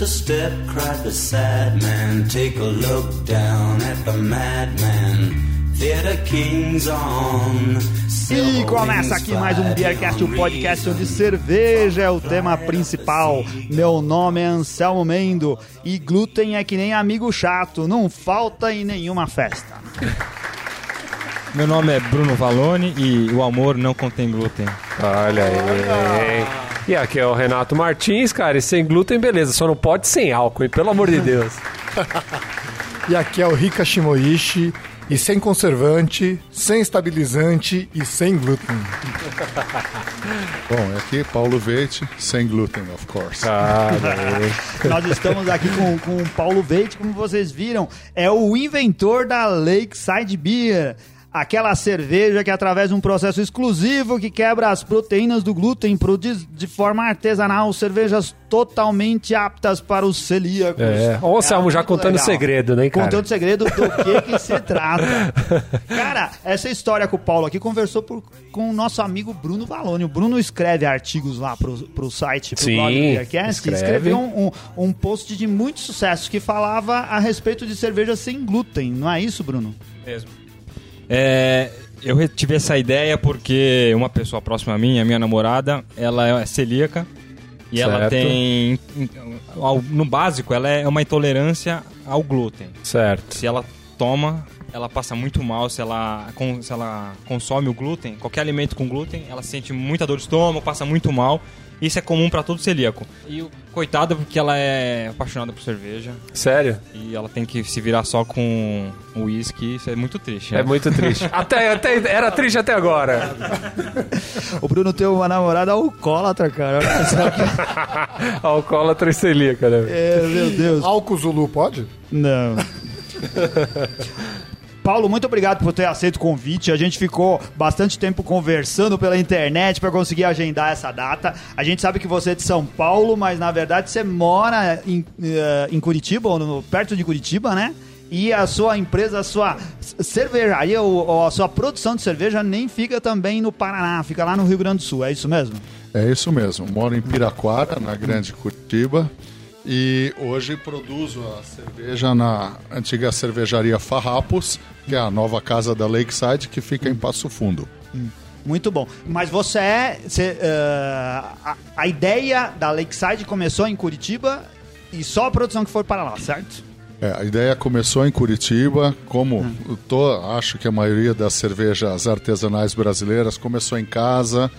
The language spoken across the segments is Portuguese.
Just a step, cried the sad man. Take a look down at the madman. Theater Kings on. E começa aqui mais um Beercast, o podcast onde cerveja é o tema principal. Meu nome é Anselmo Mendo e glúten é que nem amigo chato, não falta em nenhuma festa. Meu nome é Bruno Valone e o amor não contém glúten. Olha aí. E aqui é o Renato Martins, cara, e sem glúten, beleza, só não pode sem álcool, hein? Pelo amor de Deus. E aqui é o Rika Shimoishi, e sem conservante, sem estabilizante e sem glúten. Bom, aqui Paulo Veite, sem glúten, of course. Ah, Nós estamos aqui com, com o Paulo Veite, como vocês viram, é o inventor da Lakeside Beer. Aquela cerveja que, através de um processo exclusivo que quebra as proteínas do glúten, produz de forma artesanal cervejas totalmente aptas para os celíacos. É. Ó, o Anselmo já contando legal. segredo, né, cara? Contando segredo do que, que se trata. Cara, essa história com o Paulo aqui conversou por- com o nosso amigo Bruno Valone. O Bruno escreve artigos lá pro, pro site, pro Sim, blog Beercast. escreve. Escreveu um, um, um post de muito sucesso que falava a respeito de cerveja sem glúten. Não é isso, Bruno? Mesmo. É, eu tive essa ideia porque uma pessoa próxima a mim, a minha namorada, ela é celíaca e ela Certo. tem, ao- no básico, ela é uma intolerância ao glúten. Certo. Se ela toma, ela passa muito mal. Se ela, se ela consome o glúten, qualquer alimento com glúten, ela sente muita dor de estômago, passa muito mal. Isso é comum para todo celíaco. E o coitada porque ela é apaixonada por cerveja Sério? e ela tem que se virar só com o uísque. Isso é muito triste. É né? muito triste. até, até, era triste até agora. O Bruno tem uma namorada alcoólatra, cara. Alcoólatra e celíaca, né? É, meu Deus. Álcool Zulu pode? Não. Paulo, muito obrigado por ter aceito o convite. A gente ficou bastante tempo conversando pela internet para conseguir agendar essa data. A gente sabe que você é de São Paulo, mas na verdade você mora em, eh, em Curitiba, ou no- perto de Curitiba, né? E a sua empresa, a sua cervejaria, ou, a sua produção de cerveja nem fica também no Paraná, fica lá no Rio Grande do Sul, é isso mesmo? É isso mesmo. Moro em Piraquara, na Grande Curitiba. E hoje produzo a cerveja na antiga cervejaria Farrapos, que é a nova casa da Lakeside, que fica em Passo Fundo. Muito bom. Mas você é. você, eh, a, a ideia da Lakeside começou em Curitiba e só a produção que foi para lá, certo? É, a ideia começou em Curitiba, como eu tô, acho que a maioria das cervejas artesanais brasileiras começou em casa,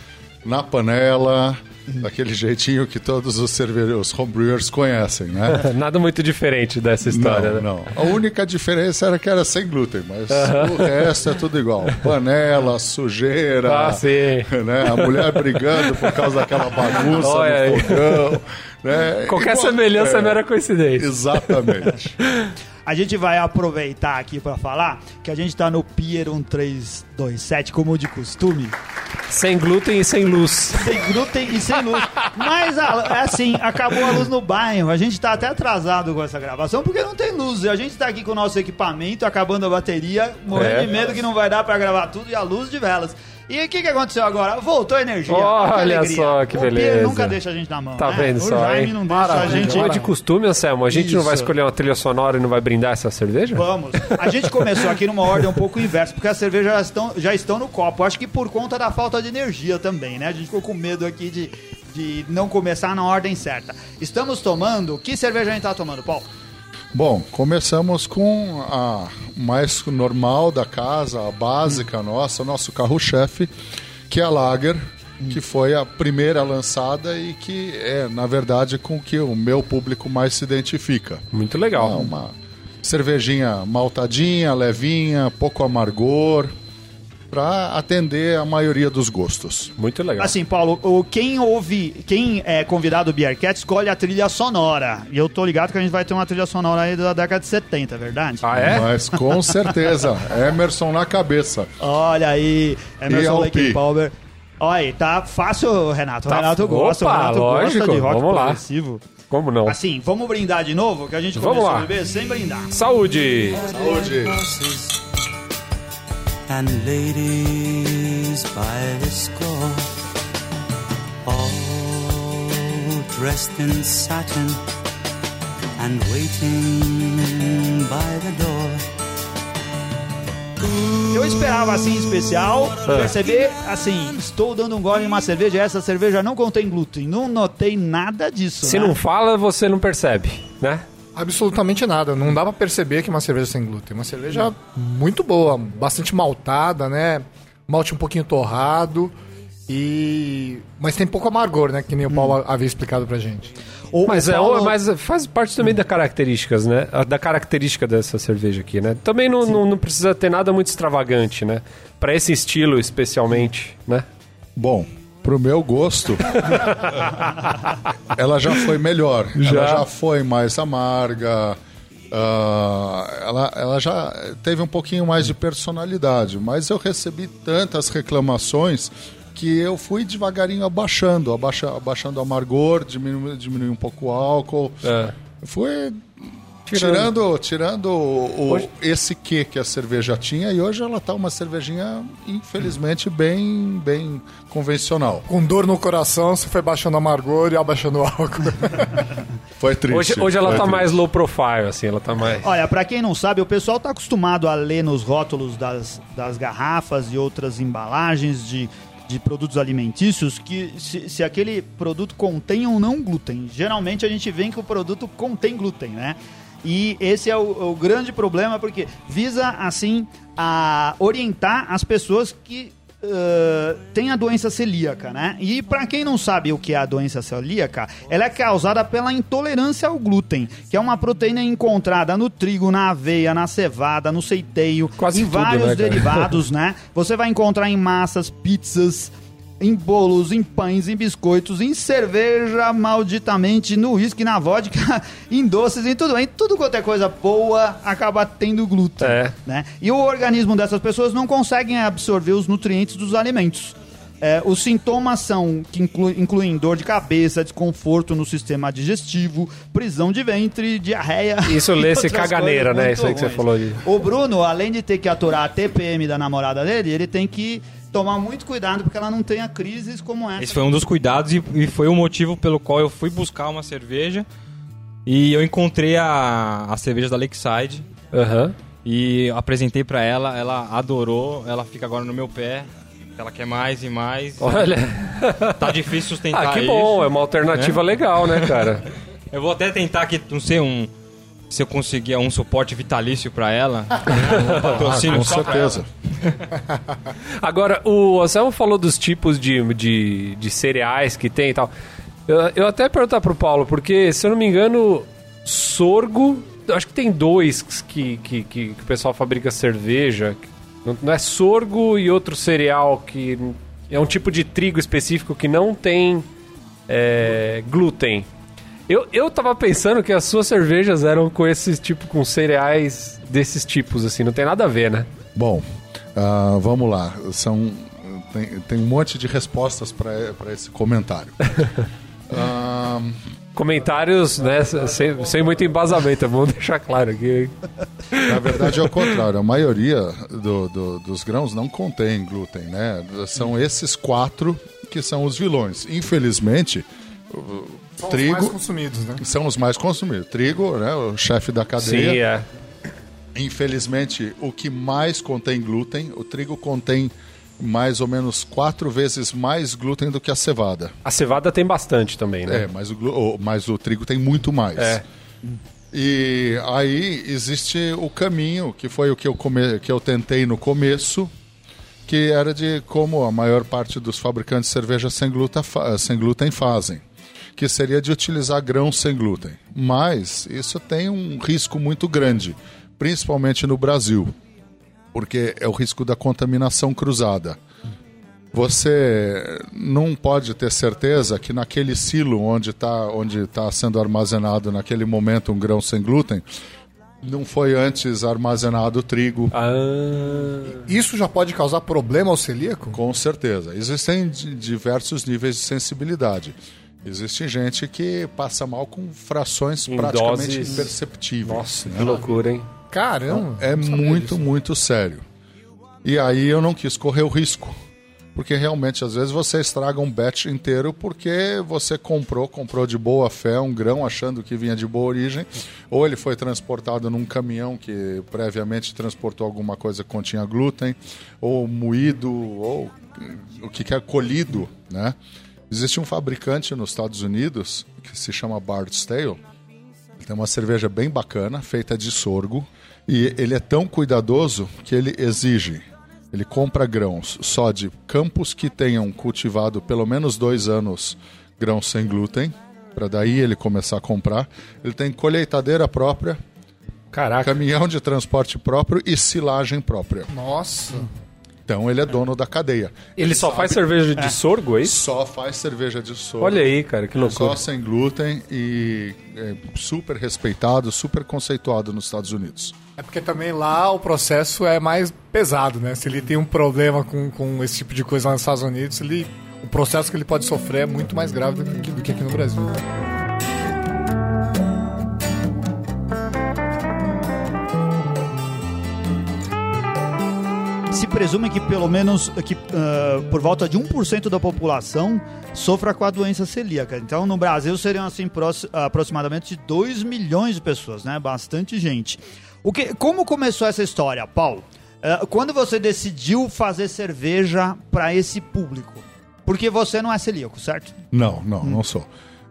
na panela, daquele jeitinho que todos os cervejeiros, os homebrewers conhecem, né? Nada muito diferente dessa história, não, né? não. A única diferença era que era sem glúten, mas o resto é tudo igual. Panela, sujeira, Ah, sim. né? A mulher brigando por causa daquela bagunça Olha no fogão. Né? Qualquer semelhança é é, mera coincidência. Exatamente. A gente vai aproveitar aqui para falar que a gente tá no Pier 1327, como de costume, Sem glúten e sem luz. sem glúten e sem luz. Mas é assim, acabou a luz no bairro. A gente tá até atrasado com essa gravação porque não tem luz. E a gente tá aqui com o nosso equipamento, acabando a bateria, morrendo É. de medo que não vai dar para gravar tudo e a luz de velas. E o que, que aconteceu agora? Voltou a energia. Olha Que só que O beleza. nunca deixa a gente na mão. Tá né? vendo o só, Jaime hein? não deixa a gente. É de costume, Anselmo, a gente não vai Isso. escolher uma trilha sonora e não vai brindar essa cerveja? Vamos. A gente começou aqui numa ordem um pouco inversa, porque as cervejas já estão, já estão no copo. Acho que por conta da falta de energia também, né? A gente ficou com medo aqui de, de não começar na ordem certa. Estamos tomando. Que cerveja a gente tá tomando, Paulo? Bom, começamos com a mais normal da casa, a básica nossa, o nosso carro-chefe, que é a Lager, que foi a primeira lançada e que é, na verdade, com que o meu público mais se identifica. Muito É legal. uma cervejinha maltadinha, levinha, pouco amargor, para atender a maioria dos gostos. Muito legal. Assim, Paulo, o, quem ouve, quem é convidado do Beercat escolhe a trilha sonora. E eu tô ligado que a gente vai ter uma trilha sonora aí da década de 70, é verdade? Ah, é? Mas com certeza, Emerson na cabeça. Olha aí, Emerson E Lake. Palmer. Olha aí, tá fácil, Renato. O Tá- Renato gosta, o Opa, Renato lógico, gosta de rock vamos lá. progressivo. Como não? Assim, vamos brindar de novo, que a gente Vamos começou lá. a beber sem brindar. Saúde! Saúde! And ladies by the score, all dressed in satin and waiting by the door. Eu esperava, assim, em especial, É. perceber, assim, estou dando um gole em uma cerveja, essa cerveja não contém glúten. Não notei nada disso, Se né? não fala, você não percebe, né? Absolutamente nada. Não dá pra perceber que é uma cerveja sem glúten. Uma cerveja muito boa, bastante maltada, né? Malte um pouquinho torrado. E. Mas tem pouco amargor, né? Que nem o Paulo havia explicado pra gente. O- Mas, é, Paulo- mas faz parte também da características, né? Da característica dessa cerveja aqui, né? Também não, não, não precisa ter nada muito extravagante, né? Pra esse estilo, especialmente, né? Bom, pro meu gosto, ela já foi melhor. Ela já foi mais amarga. ah, ela, ela já teve um pouquinho mais de personalidade, mas eu recebi tantas reclamações que eu fui devagarinho abaixando, abaixa, abaixando o amargor, diminui, diminui um pouco o álcool. É. Fui Tirando. tirando, tirando o, o- esse que que a cerveja tinha e hoje ela tá uma cervejinha, infelizmente, bem, bem convencional. Com dor no coração, você foi baixando o amargor e abaixando o álcool. Foi triste. Hoje, hoje ela foi tá triste. mais low profile, assim, ela tá mais. Olha, pra quem não sabe, o pessoal tá acostumado a ler nos rótulos das, das garrafas e outras embalagens de, de produtos alimentícios que se, se aquele produto contém ou não glúten. Geralmente a gente vê que o produto contém glúten, né? E esse é o, o grande problema porque visa, assim, a orientar as pessoas que Uh, tem a doença celíaca, né? E pra quem não sabe o que é a doença celíaca, ela é causada pela intolerância ao glúten, que é uma proteína encontrada no trigo, na aveia, na cevada, no centeio, Quase em tudo, vários né, derivados, né? Você vai encontrar em massas, pizzas, em bolos, em pães, em biscoitos, em cerveja, malditamente, no uísque, na vodka, em doces, em tudo. Em tudo quanto é coisa boa, acaba tendo glúten. É. Né? E o organismo dessas pessoas não conseguem absorver os nutrientes dos alimentos. É, os sintomas são que inclu- incluem dor de cabeça, desconforto no sistema digestivo, prisão de ventre, diarreia. Isso lê-se caganeira, né? Isso aí que você falou de- O Bruno, além de ter que aturar a TPM da namorada dele, ele tem que tomar muito cuidado porque ela não tenha crises como essa. Esse foi um dos cuidados e, e foi o motivo pelo qual eu fui buscar uma cerveja e eu encontrei a, a cerveja da Lakeside Aham. e apresentei pra ela, ela adorou, ela fica agora no meu pé, ela quer mais e mais. Olha. Tá difícil sustentar Ah, que isso. bom, é uma alternativa legal, né, cara? Eu vou até tentar aqui, não sei, um se eu conseguir um suporte vitalício pra ela, um patrocínio Com só pra certeza. Agora, o Anselmo falou dos tipos de, de, de cereais que tem e tal. Eu, eu até ia perguntar pro Paulo, porque, se eu não me engano, sorgo. Acho que tem dois que, que, que, que o pessoal fabrica cerveja. Não, não é sorgo e outro cereal que é um tipo de trigo específico que não tem é, glúten. Eu, eu tava pensando que as suas cervejas eram com esses tipo, com cereais desses tipos, assim, não tem nada a ver, né? Bom, ah, vamos lá. São, tem, tem um monte de respostas para esse comentário. Ah, Comentários, né, sem, sem muito embasamento, vamos deixar claro aqui. na verdade é o contrário. A maioria do- do- dos grãos não contém glúten, né? São esses quatro que são os vilões. Infelizmente, São os trigo mais consumidos, né? são os mais consumidos. Trigo, né, o chefe da Sim, cadeia. é. Infelizmente, o que mais contém glúten, o trigo contém mais ou menos quatro vezes mais glúten do que a cevada. A cevada tem bastante também, né? É, mas o, glu- o- mas o trigo tem muito mais. É. E aí existe o caminho, que foi o que eu, come, que eu tentei no começo, que era de como a maior parte dos fabricantes de cerveja sem glúten, fa- sem glúten fazem, que seria de utilizar grãos sem glúten. Mas isso tem um risco muito grande, principalmente no Brasil, porque é o risco da contaminação cruzada. Você não pode ter certeza que naquele silo onde está onde tá sendo armazenado naquele momento um grão sem glúten, não foi antes armazenado trigo. Ah, Isso já pode causar problema ao celíaco? Com certeza. Existem di- diversos níveis de sensibilidade. Existe gente que passa mal com frações Em praticamente doses- imperceptíveis. nossa, que loucura, hein? Caramba! É não sabia muito, disso. muito sério. E aí eu não quis correr o risco. Porque realmente, às vezes, você estraga um batch inteiro porque você comprou, comprou de boa fé um grão achando que vinha de boa origem, ou ele foi transportado num caminhão que previamente transportou alguma coisa que continha glúten, ou moído, ou o que quer colhido, né? Existe um fabricante nos Estados Unidos que se chama Bard's Tale. Ele tem uma cerveja bem bacana, feita de sorgo, e ele é tão cuidadoso que ele exige ele compra grãos só de campos que tenham cultivado pelo menos dois anos grãos sem glúten, para daí ele começar a comprar. Ele tem colheitadeira própria, Caraca. caminhão de transporte próprio e silagem própria. Nossa. Então ele é dono da cadeia. Ele só faz cerveja de sorgo, é isso? Só faz cerveja de sorgo. Olha aí, cara, que Só loucura. sem glúten e é super respeitado, super conceituado nos Estados Unidos. É porque também lá o processo é mais pesado, né? Se ele tem um problema com, com esse tipo de coisa lá nos Estados Unidos, ele, o processo que ele pode sofrer é muito mais grave do que, do que aqui no Brasil. Presume que pelo menos que, ah, por volta de 1% da população sofra com a doença celíaca. Então, no Brasil seriam assim aproximadamente 2 milhões de pessoas, né? Bastante gente. O que, como começou essa história, Paulo? Ah, quando você decidiu fazer cerveja para esse público? Porque você não é celíaco, certo? Não, não, não sou.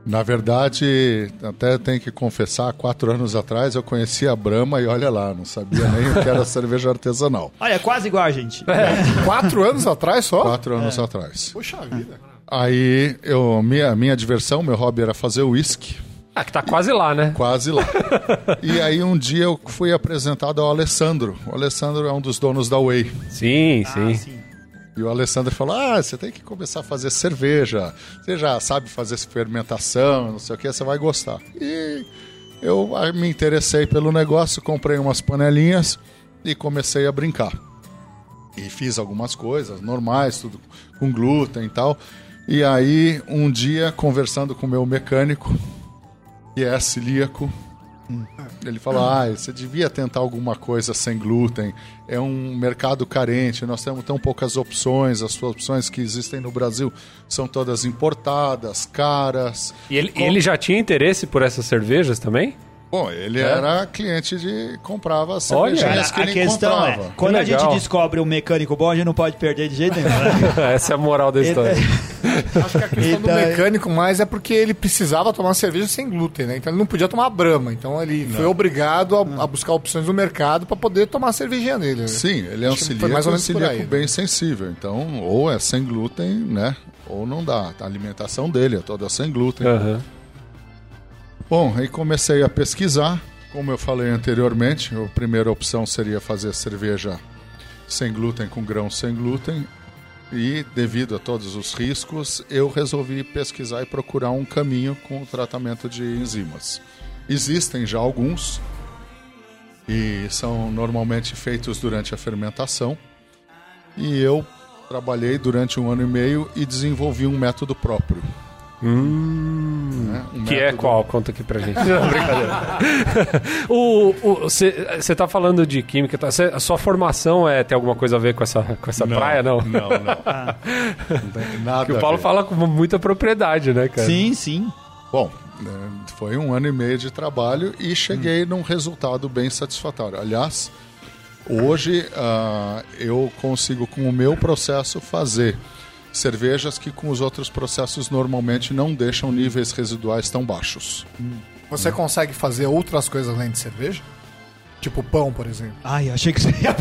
Na verdade, até tenho que confessar, quatro anos atrás eu conheci a Brahma e olha lá, não sabia nem o que era cerveja artesanal. Olha, é quase igual a gente. Quatro anos atrás só? Quatro anos atrás. Puxa vida. Aí, eu, minha, minha diversão, meu hobby era fazer uísque, Ah, que tá quase lá, né? quase lá. e aí um dia eu fui apresentado ao Alessandro. O Alessandro é um dos donos da Whey. Sim, Ah, sim. sim. E o Alessandro falou: Ah, você tem que começar a fazer cerveja. Você já sabe fazer fermentação, não sei o que, você vai gostar. E eu ah, me interessei pelo negócio, comprei umas panelinhas e comecei a brincar. E fiz algumas coisas normais, tudo com glúten e tal. E aí, um dia, conversando com o meu mecânico, que é celíaco, ele falou: Ah, você devia tentar alguma coisa sem glúten. É um mercado carente, nós temos tão poucas opções. As opções que existem no Brasil são todas importadas, caras. E ele, ele já tinha interesse por essas cervejas também? Bom, ele era cliente de. comprava as Olha, cervejinhas que a ele questão encontrava. é, quando a legal. gente descobre um mecânico bom, a gente não pode perder de jeito nenhum. né? Essa é a moral da história. Acho que a questão Então, do mecânico mais é porque ele precisava tomar cerveja sem glúten, né? Então ele não podia tomar brama. Então ele foi obrigado a, a buscar opções no mercado para poder tomar a cervejinha dele. né? Sim, ele é um celíaco, mais ou um menos por celíaco aí, né? bem sensível. Então, ou é sem glúten, né? Ou não dá. A alimentação dele é toda sem glúten. Aham. Bom, aí comecei a pesquisar. Como eu falei anteriormente, a primeira opção seria fazer cerveja sem glúten com grãos sem glúten. E devido a todos os riscos, eu resolvi pesquisar e procurar um caminho com o tratamento de enzimas. Existem já alguns e são normalmente feitos durante a fermentação. E eu trabalhei durante um ano e meio e desenvolvi um método próprio. Né? Um Que é qual? Conta aqui pra gente. Não, brincadeira. Você tá falando de química, tá? Cê- a sua formação é, tem alguma coisa a ver com essa, com essa praia, não? Não, não. Não tem nada Que o Paulo fala com muita propriedade, né, cara? sim, sim. Bom, né, foi um ano e meio de trabalho e cheguei num resultado bem satisfatório. Aliás, hoje ah, eu consigo, com o meu processo, fazer cervejas que com os outros processos normalmente não deixam níveis residuais tão baixos. Você consegue fazer outras coisas além de cerveja? Tipo pão, por exemplo. Ai, achei que você ia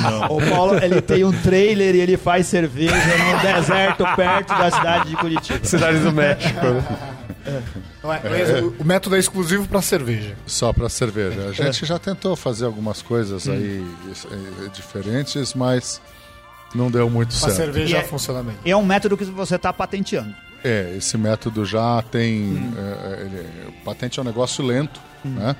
Não, O Paulo, ele tem um trailer e ele faz cerveja num deserto perto da cidade de Curitiba. Cidade do México. né? É- o- método é exclusivo para cerveja. só para cerveja. A gente já tentou fazer algumas coisas aí eh, diferentes, mas não deu muito Para certo. cerveja E é- funciona bem. É um método que você está patenteando. É, esse método já tem. é, ele- o patente é um negócio lento, né?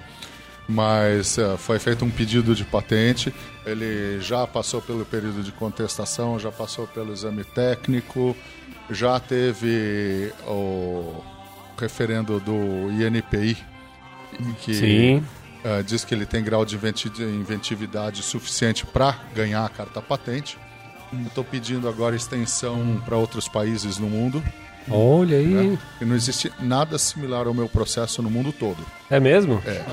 Mas é, foi feito um pedido de patente, ele já passou pelo período de contestação, já passou pelo exame técnico, já teve o referendo do INPI, que Sim. é, diz que ele tem grau de inventi- inventividade suficiente para ganhar a carta patente. Estou pedindo agora extensão para outros países no mundo. Olha aí. Né? E não existe nada similar ao meu processo no mundo todo. É mesmo? É.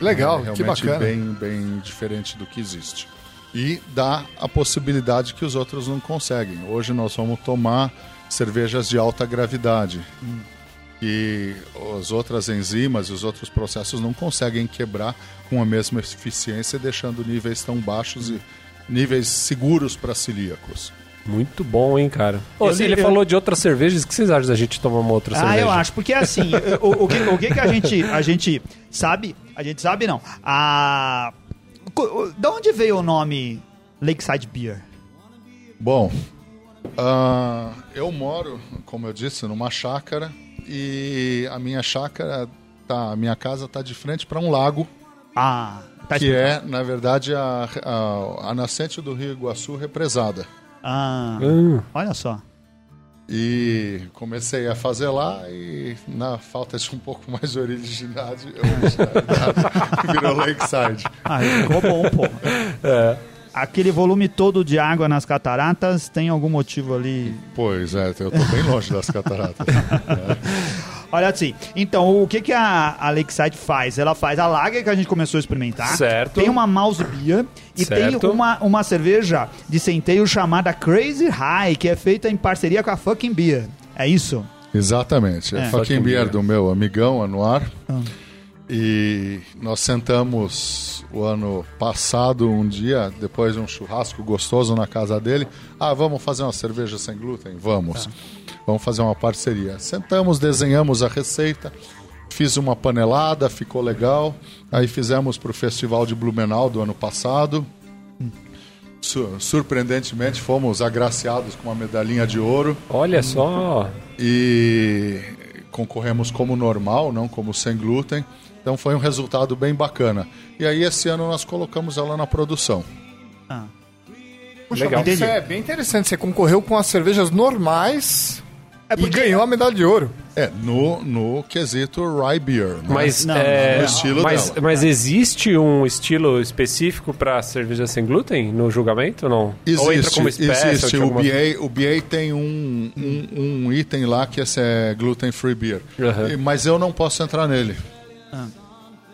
Legal, é que bacana. bem, bem diferente do que existe. E dá a possibilidade que os outros não conseguem. Hoje nós vamos tomar cervejas de alta gravidade. E as outras enzimas e os outros processos não conseguem quebrar com a mesma eficiência, deixando níveis tão baixos e níveis seguros para celíacos. Muito bom, hein, cara. Ô, Eu se li- ele eu- falou de outras cervejas, o que vocês acham da gente tomar uma outra Ah, cerveja? eu acho, porque assim, o, o que, o que que a gente, a gente sabe, a gente sabe não, a... Da onde veio o nome Lakeside Beer? Bom, ah, eu moro, como eu disse, numa chácara e a minha chácara, tá, a minha casa está de frente para um lago Ah, tá que é, na verdade, a, a, a nascente do Rio Iguaçu represada. Ah, Hum, olha só. E comecei a fazer lá e na falta de um pouco mais de originalidade, originalidade virou Lakeside. Ah, ficou bom, pô. Aquele volume todo de água nas cataratas tem algum motivo ali? Pois é, eu tô bem longe das cataratas. Olha assim, então o que, que a, a Lakeside faz? Ela faz a lager que a gente começou a experimentar. Certo. Tem uma mouse beer e Certo. tem uma, uma cerveja de centeio chamada Crazy High, que é feita em parceria com a Fucking Beer. É isso? Exatamente. É, É. fucking beer do meu amigão Anuar. Ah. E nós sentamos o ano passado, um dia, depois de um churrasco gostoso na casa dele. Ah, vamos fazer uma cerveja sem glúten? Vamos. Vamos fazer uma parceria. Sentamos, desenhamos a receita. Fiz uma panelada, ficou legal. Aí fizemos para o Festival de Blumenau do ano passado. Su- surpreendentemente, fomos agraciados com uma medalhinha de ouro olha só. e concorremos como normal, não como sem glúten. Então foi um resultado bem bacana. E aí esse ano nós colocamos ela na produção. Ah. Puxa, Legal. isso é bem interessante. Você concorreu com as cervejas normais É e porque- ganhou a medalha de ouro. É, no, no quesito Rye Beer. né? Mas, Não, é, no estilo mas, dela. mas existe um estilo específico para cerveja sem glúten no julgamento ou não? ou entra Existe, como espécie? existe. ou O BA, o BA tem um, um, um item lá que esse é gluten free beer. E- Mas eu não posso entrar nele.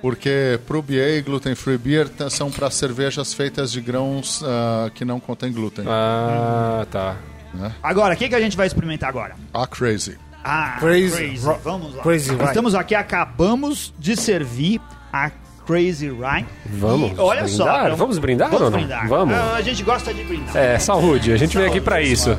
Porque pro BA, gluten free beer são para cervejas feitas de grãos ah, que não contêm glúten. Ah, tá. Agora, o que, que a gente vai experimentar agora? Ah, crazy. Ah, Crazy Ro- Vamos lá. Crazy Rye. Estamos aqui, acabamos de servir a Crazy Rye. Vamos E olha só. brindar? então- Vamos brindar Vamos ou não? brindar. Vamos. Ah, a gente gosta de brindar. É, saúde. A gente veio aqui para isso.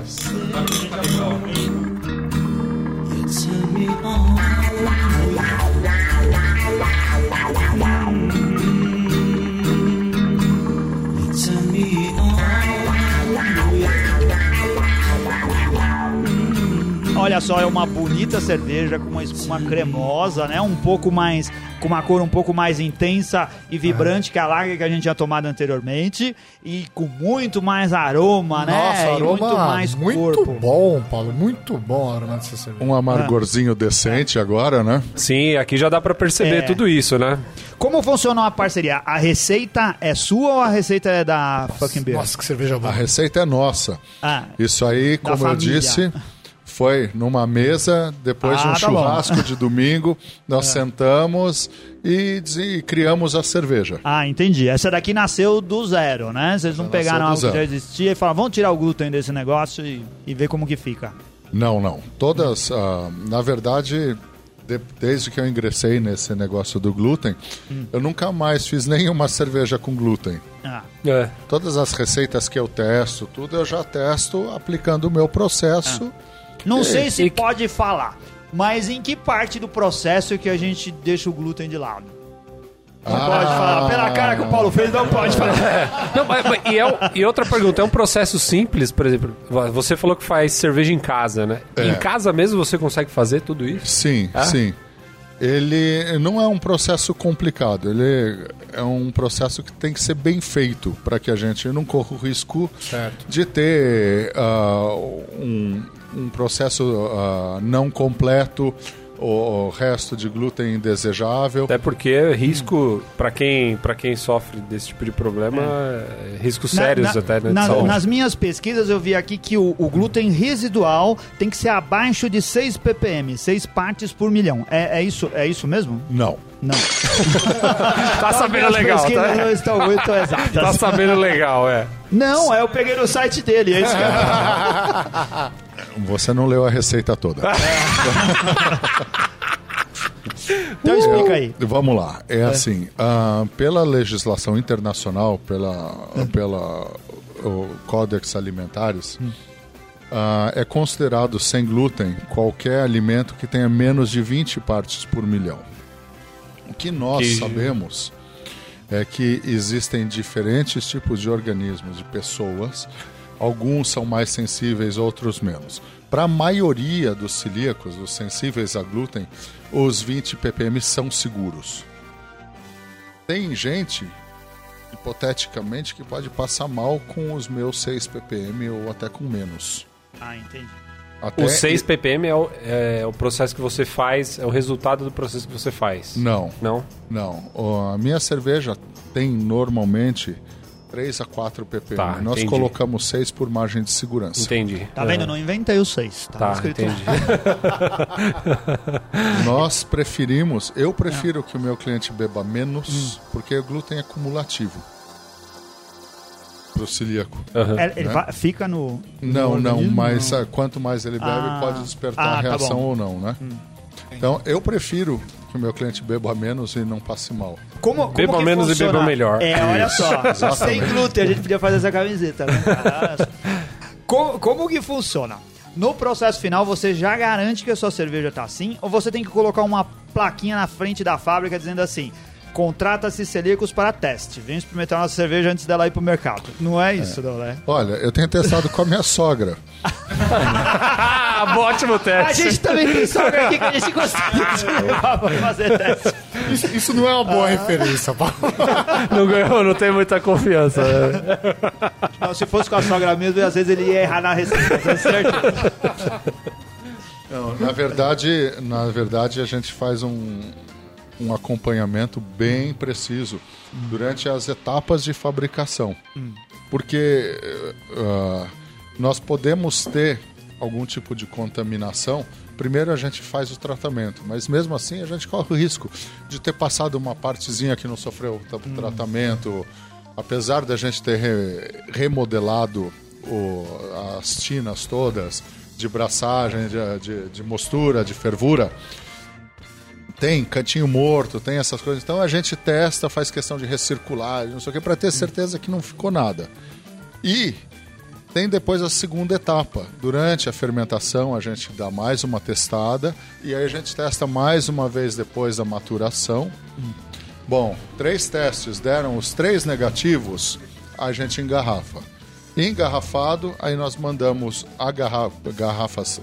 Olha só, é uma bonita cerveja com uma espuma cremosa, né? Um pouco mais, com uma cor um pouco mais intensa e vibrante que a lager que a gente tinha tomado anteriormente e com muito mais aroma, né? Nossa, e aroma muito mais muito corpo. bom, Paulo. Muito bom o aroma dessa cerveja. Um amargorzinho decente agora, né? Sim, aqui já dá para perceber É. tudo isso, né? Como funcionou a parceria? A receita é sua ou a receita é da Fucking Beer? Nossa, que cerveja A boa. receita é nossa. Ah, Isso aí, como eu disse, foi numa mesa, depois de Ah, um tá bom. churrasco de domingo, nós sentamos e, e criamos a cerveja. Ah, entendi. Essa daqui nasceu do zero, né? Vocês não nasceu pegaram algo que zero. já existia e falaram, vamos tirar o glúten desse negócio e, e ver como que fica. Não, não. Todas, ah, na verdade, de- desde que eu ingressei nesse negócio do glúten, eu nunca mais fiz nenhuma cerveja com glúten. Ah, É. Todas as receitas que eu testo, tudo eu já testo aplicando o meu processo. Não sei se pode falar, mas em que parte do processo que a gente deixa o glúten de lado? Não Ah. pode falar. Pela cara que o Paulo fez, não pode falar. Não, mas- mas- e, é e outra pergunta, é um processo simples, por exemplo, você falou que faz cerveja em casa, né? É. Em casa mesmo você consegue fazer tudo isso? Sim, Ah? sim. Ele não é um processo complicado, ele é um processo que tem que ser bem feito para que a gente não corra o risco Certo. de ter ah, um, um processo ah, não completo o, o resto de glúten indesejável. Até porque risco, pra quem, pra quem sofre desse tipo de problema, é. riscos Na- sérios na- até, né? de na- saúde. nas minhas pesquisas eu vi aqui que o, o glúten residual tem que ser abaixo de 6 ppm, 6 partes por milhão. É, é isso, é isso mesmo? Não. Não. Tá sabendo legal, pesquisas não tá? estão muito exatas. Tá sabendo legal, é. Não, é, eu peguei no site dele, é isso que eu... Você não leu a receita toda. Então explica aí. Vamos lá. É, assim, ah, pela legislação internacional, pela, pela o Codex Alimentares, ah, é considerado sem glúten qualquer alimento que tenha menos de 20 partes por milhão. O que nós Que- sabemos é que existem diferentes tipos de organismos, de pessoas. Alguns são mais sensíveis, outros menos. Para a maioria dos celíacos, os sensíveis a glúten, os 20 ppm são seguros. Tem gente, hipoteticamente, que pode passar mal com os meus 6 ppm ou até com menos. Ah, entendi. Até O 6 ppm é o, é o processo que você faz, é o resultado do processo que você faz. Não, Não? não. A minha cerveja tem normalmente 3 a 4 ppm. Tá, Nós entendi. colocamos 6 por margem de segurança. Entendi. Tá vendo? Não inventei os 6. Tá, Tá, escrito entendi. Nós preferimos, eu prefiro que o meu cliente beba menos, porque o glúten é cumulativo. Pro celíaco. Aham. É, ele Né? vai- fica no. Não, no não, mas ah, quanto mais ele bebe, Ah. pode despertar Ah, a tá reação bom. ou não, né? Então, eu prefiro que o meu cliente beba menos e não passe mal. Como, como Beba que menos e funciona? beba melhor. É, olha Isso, só. Sem glúten, a gente podia fazer essa camiseta, né? como, como que funciona? No processo final, você já garante que a sua cerveja tá assim? Ou você tem que colocar uma plaquinha na frente da fábrica dizendo assim: contrata-se celíacos para teste. Vem experimentar nossa cerveja antes dela ir pro mercado. Não é isso, não, né? Olha, eu tenho testado com a minha sogra. Ah, ótimo A teste. gente também tem sogra aqui que a gente consegue te levar pra fazer teste. Isso, isso não é uma boa referência, Paulo. Não ganhou, não tem muita confiança. né? Não, se fosse com a sogra mesmo, às vezes ele ia errar na receita, certeza. Não, na verdade, na verdade a gente faz um, um acompanhamento bem preciso durante as etapas de fabricação. Porque eh, nós podemos ter algum tipo de contaminação. Primeiro a gente faz o tratamento, mas mesmo assim a gente corre o risco de ter passado uma partezinha que não sofreu tra- tratamento. Apesar da gente ter re- remodelado o- as tinas todas de braçagem, de, de, de mostura, de fervura, tem cantinho morto, tem essas coisas. Então a gente testa, faz questão de recircular, não sei o que, para ter certeza que não ficou nada. E tem depois a segunda etapa. Durante a fermentação, a gente dá mais uma testada e aí a gente testa mais uma vez depois da maturação. Bom, três testes deram os três negativos, a gente engarrafa. Engarrafado, aí nós mandamos a garra- garrafas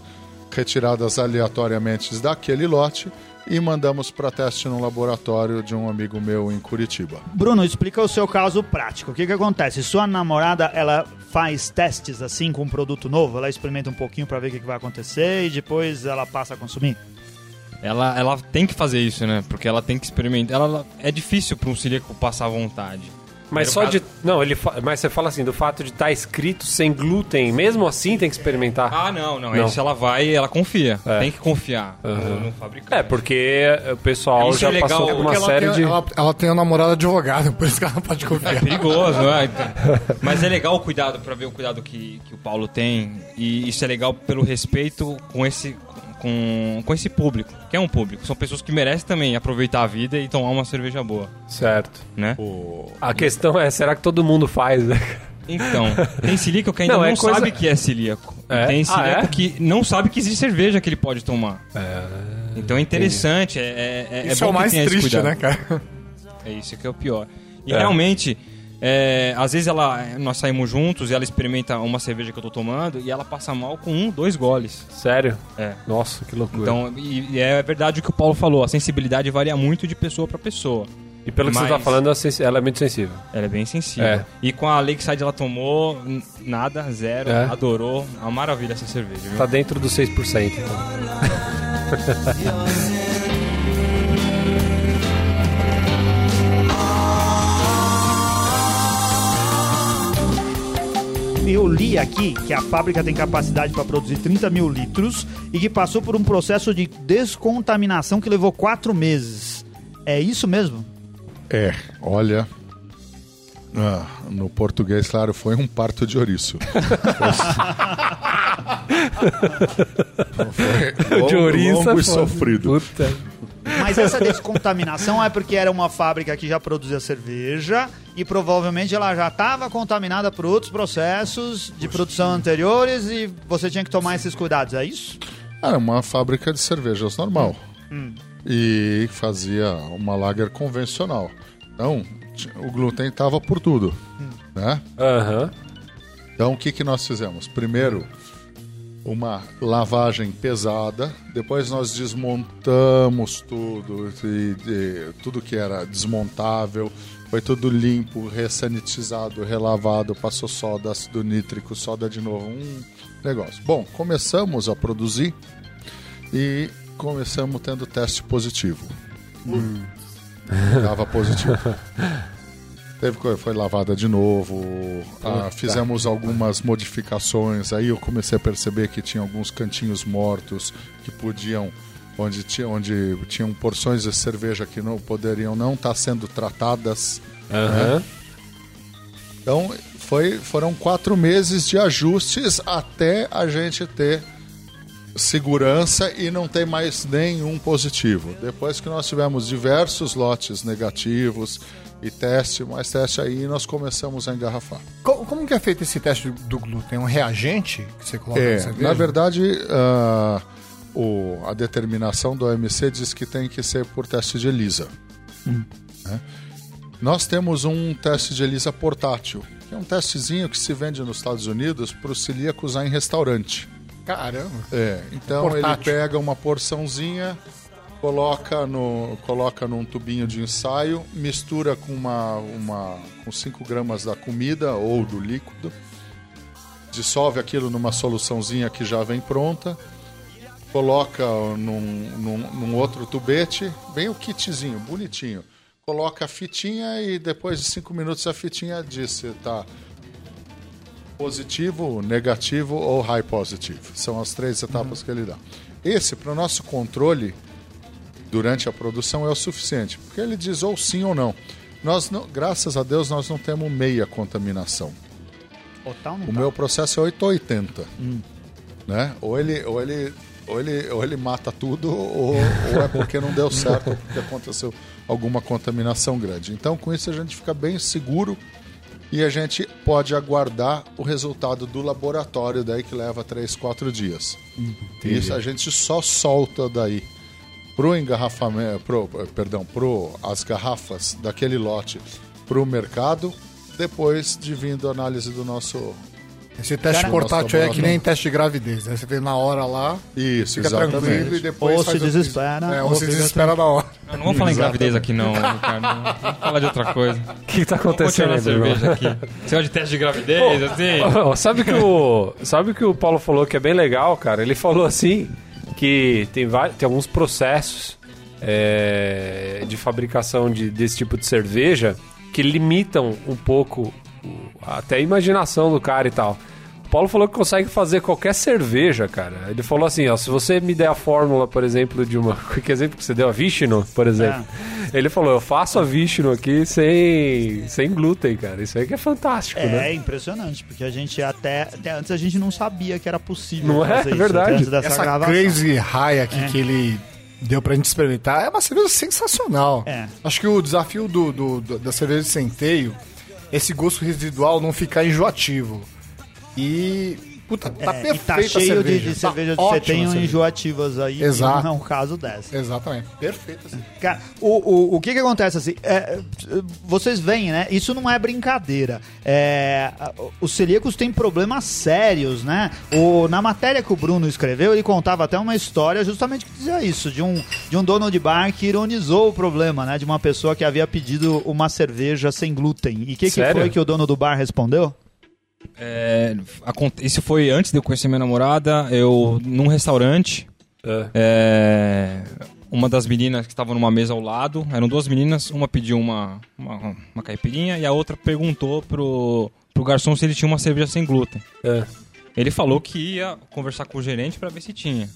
retiradas aleatoriamente daquele lote e mandamos para teste no laboratório de um amigo meu em Curitiba. Bruno, explica o seu caso prático. O que que acontece? Sua namorada, ela faz testes assim com um produto novo? Ela experimenta um pouquinho pra ver o que que vai acontecer e depois ela passa a consumir? Ela, ela tem que fazer isso, né? Porque ela tem que experimentar. Ela, ela- é difícil para um celíaco passar à vontade. Mas só caso- de. Não, ele fa- mas você fala assim, do fato de estar escrito sem glúten, mesmo assim tem que experimentar. Ah, não, não. Não. Isso ela vai, ela confia. É. Tem que confiar no, no fabricante. É, porque o pessoal Isso já é legal, passou por porque uma ela, série tem, de. ela, ela tem um namorado advogado, por isso que ela não pode É confiar. perigoso, né? Então, Mas é legal o cuidado, pra ver o cuidado que, que o Paulo tem. E isso é legal pelo respeito com esse, com, com esse público, que é um público. São pessoas que merecem também aproveitar a vida e tomar uma cerveja boa, Certo. né? A questão é, será que todo mundo faz, né? Então, tem celíaco que ainda Não, não, é coisa- sabe que é celíaco. É? E tem Ah, celíaco é? que não sabe que existe cerveja que ele pode tomar. então é interessante, é, é, é, Isso é é, bom o mais triste, né, cara? É isso que é o pior. E É. realmente, é, às vezes ela, nós saímos juntos e ela experimenta uma cerveja que eu tô tomando e ela passa mal com um, dois goles. Sério? É. Nossa, que loucura. Então, e, e é verdade o que o Paulo falou, a sensibilidade varia muito de pessoa para pessoa. e pelo que você mas- tá falando, ela sensi- ela é muito sensível. Ela é bem sensível. É. E com a Lakeside ela tomou nada, zero, É. adorou. Uma maravilha essa cerveja, viu? Tá dentro dos 6%. Então. Eu li aqui que a fábrica tem capacidade para produzir 30 mil litros e que passou por um processo de descontaminação que levou quatro meses. É isso mesmo? É, olha. ah, no português, claro, foi um parto de ouriço. foi longo, de ouriça. longo e foda. sofrido. Puta. Mas essa descontaminação é porque era uma fábrica que já produzia cerveja e provavelmente ela já estava contaminada por outros processos de produção anteriores e você tinha que tomar esses cuidados, é isso? Era uma fábrica de cervejas normal. E fazia uma lager convencional. Então, o glúten estava por tudo. Né? Aham. Então, o que, que nós fizemos? Primeiro, uma lavagem pesada. Depois, nós desmontamos tudo, e, e tudo que era desmontável. Foi tudo limpo, ressanitizado, relavado, passou soda, ácido nítrico, soda de novo. Um negócio. Bom, começamos a produzir e começamos tendo teste positivo. Dava positivo. Teve, foi lavada de novo, ah, fizemos algumas modificações, aí eu comecei a perceber que tinha alguns cantinhos mortos que podiam, onde, tinha, onde tinham porções de cerveja que não poderiam não estar sendo tratadas. Aham. Então foi, foram quatro meses de ajustes até a gente ter segurança e não ter mais nenhum positivo. Depois que nós tivemos diversos lotes negativos e teste, mais teste aí, nós começamos a engarrafar. Co- Como que é feito esse teste do glúten? É um reagente que você coloca na É, cerveja? na verdade, ah, o, a determinação do OMC diz que tem que ser por teste de ELISA. né? Nós temos um teste de ELISA portátil, que é um testezinho que se vende nos Estados Unidos para o celíaco usar em restaurante. Caramba. É, então ele Portátil. pega uma porçãozinha, coloca no coloca num tubinho de ensaio, mistura com uma, uma com 5 gramas da comida ou do líquido, dissolve aquilo numa soluçãozinha que já vem pronta, coloca num, num, num outro tubete, bem o kitzinho, bonitinho. Coloca a fitinha e depois de 5 minutos a fitinha diz se tá positivo, negativo ou high positive. São as três etapas que ele dá. Esse, para o nosso controle durante a produção, é o suficiente, porque ele diz ou sim ou não. Nós não, graças a Deus, nós não temos meia contaminação. Total O meu processo é 880. Né? Ou, ele, ou, ele, ou, ele, ou ele mata tudo, ou, ou é porque não deu certo, ou porque aconteceu alguma contaminação grande. Então, com isso, a gente fica bem seguro e a gente pode aguardar o resultado do laboratório daí que leva 3, 4 dias. Isso a gente só solta daí pro engarrafamento, pro, perdão, pro as garrafas daquele lote pro mercado depois de vindo a análise do nosso Esse teste Cara, portátil aí é que nem teste de gravidez. Né? Você vem na hora lá, isso, fica tranquilo e exatamente. depois Ou faz se o- desespera, É, ou ou se desespera na hora. Não, não vamos falar em gravidez aqui não, Ricardo. Vamos falar de outra coisa. O que, que tá acontecendo, na cerveja aqui. Você gosta de teste de gravidez, assim? Ó, sabe que o sabe que o Paulo falou que é bem legal, cara? Ele falou assim que tem vários, tem alguns processos é, de fabricação de, desse tipo de cerveja que limitam um pouco até a imaginação do cara e tal. O Paulo falou que consegue fazer qualquer cerveja, cara. Ele falou assim, ó, se você me der a fórmula, por exemplo, de uma... Que exemplo que você deu? A Vishnu, por exemplo. Ele falou, eu faço a Vishnu aqui sem, sem glúten, cara. Isso aí que é fantástico, né? É impressionante, porque a gente até, até antes a gente não sabia que era possível Não é? fazer isso, Verdade. Essa gravação. Crazy High aqui que ele deu pra gente experimentar é uma cerveja sensacional. É. Acho que o desafio do, do- do- da cerveja de centeio é esse gosto residual não ficar enjoativo. E. Puta, tá É, perfeita e tá a cheio cerveja. de, de Tá cervejas que ótima você tem enjoativas aí, Exato. não é o caso dessa. Exatamente. Perfeita. assim. Cara, o, o, o que que acontece assim? é, vocês veem, né? Isso não é brincadeira. É, os celíacos têm problemas sérios, né? O, na matéria que o Bruno escreveu, ele contava até uma história justamente que dizia isso, de um, de um dono de bar que ironizou o problema, né? De uma pessoa que havia pedido uma cerveja sem glúten. E o que, que foi que o dono do bar respondeu? É, isso foi antes de eu conhecer minha namorada. Eu, num restaurante, É. É, uma das meninas que estavam numa mesa ao lado, eram duas meninas, uma pediu uma, uma, uma caipirinha e a outra perguntou pro, pro garçom se ele tinha uma cerveja sem glúten. É. Ele falou que ia conversar com o gerente pra ver se tinha.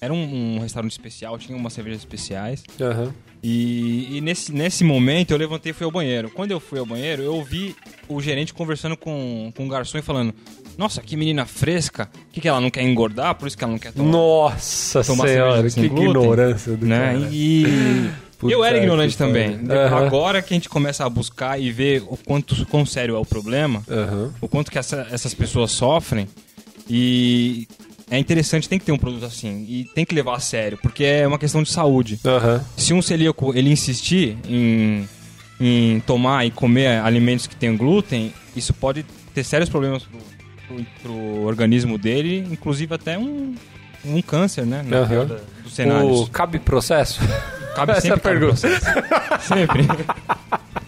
Era um, um restaurante especial, tinha umas cervejas especiais. Aham. E, e nesse, nesse momento eu levantei e fui ao banheiro. Quando eu fui ao banheiro, eu ouvi o gerente conversando com, com o garçom e falando: Nossa, que menina fresca. O que, que ela não quer engordar? Por isso que ela não quer tomar. Nossa Tomar senhora, cerveja que glúten, ignorância do né? cara. E Puta eu era ignorante também. Aham. Agora que a gente começa a buscar e ver o quanto quão sério é o problema, Aham. o quanto que essa- essas pessoas sofrem e é interessante, tem que ter um produto assim e tem que levar a sério, porque é uma questão de saúde. Aham. Se um celíaco ele insistir em, em tomar e comer alimentos que tenham glúten, isso pode ter sérios problemas pro, pro, pro organismo dele, inclusive até um, um câncer, né? Na pior da- dos cenários. O cabe processo? Cabe essa sempre é a pergunta. processo. sempre.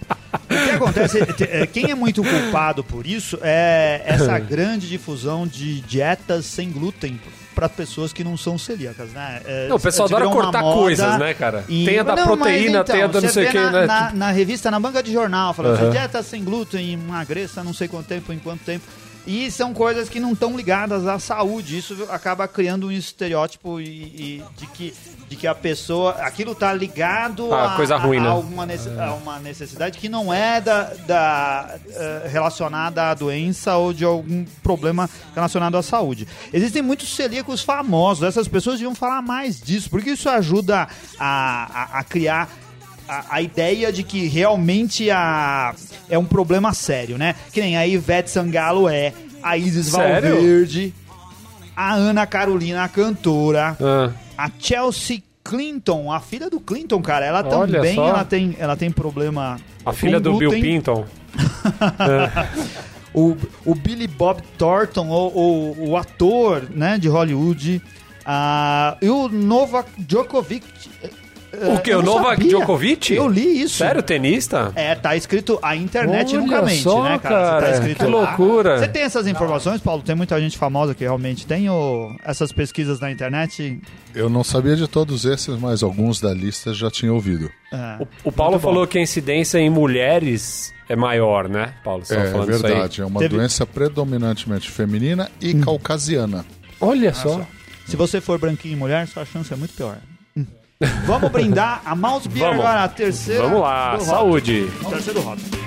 O que acontece, te- é, quem é muito culpado por isso é essa grande difusão de dietas sem glúten para pessoas que não são celíacas, né? É, Não, o pessoal adora cortar moda coisas, né, cara? e- Tem a da Não, proteína, então, tem a da não sei o que, na, né? Na, na revista, na banca de jornal, falando Aham. dieta sem glúten, emagreça não sei quanto tempo, em quanto tempo. E são coisas que não estão ligadas à saúde. Isso acaba criando um estereótipo e, e de, que, de que a pessoa. Aquilo tá ligado Ah, a, coisa ruim, a, né? alguma nece- a uma necessidade que não é da, da, eh, relacionada à doença ou de algum problema relacionado à saúde. Existem muitos celíacos famosos. Essas pessoas deviam falar mais disso, porque isso ajuda a, a, a criar a, a ideia de que realmente a, é um problema sério, né? Que nem a Ivete Sangalo é, a Isis Sério? Valverde, a Ana Carolina, a cantora, Ah, a Chelsea Clinton, a filha do Clinton, cara, ela Olha também só. ela tem, ela tem problema. a filha do Bill glúten. Pinton. O, o Billy Bob Thornton, o, o, o ator né, de Hollywood. ah, e o Novak Djokovic. O que? eu O não Novak sabia. Djokovic? Eu li isso. Sério, tenista? É, tá escrito a internet Olha nunca mente, só, né, cara? Tá escrito que lá. loucura. Você tem essas informações, Paulo? Tem muita gente famosa que realmente tem ou essas pesquisas na internet? Eu não sabia de todos esses, mas alguns da lista já tinha ouvido. É. O, o Paulo falou que a incidência em mulheres é maior, né, Paulo? Você É, falando isso aí. verdade, é uma Teve- doença predominantemente feminina e caucasiana. Olha só. Se você for branquinho e mulher, sua chance é muito pior. Vamos brindar a Mouse Beer Vamos. agora, a terceira. Vamos lá, saúde. Terceiro rótulo.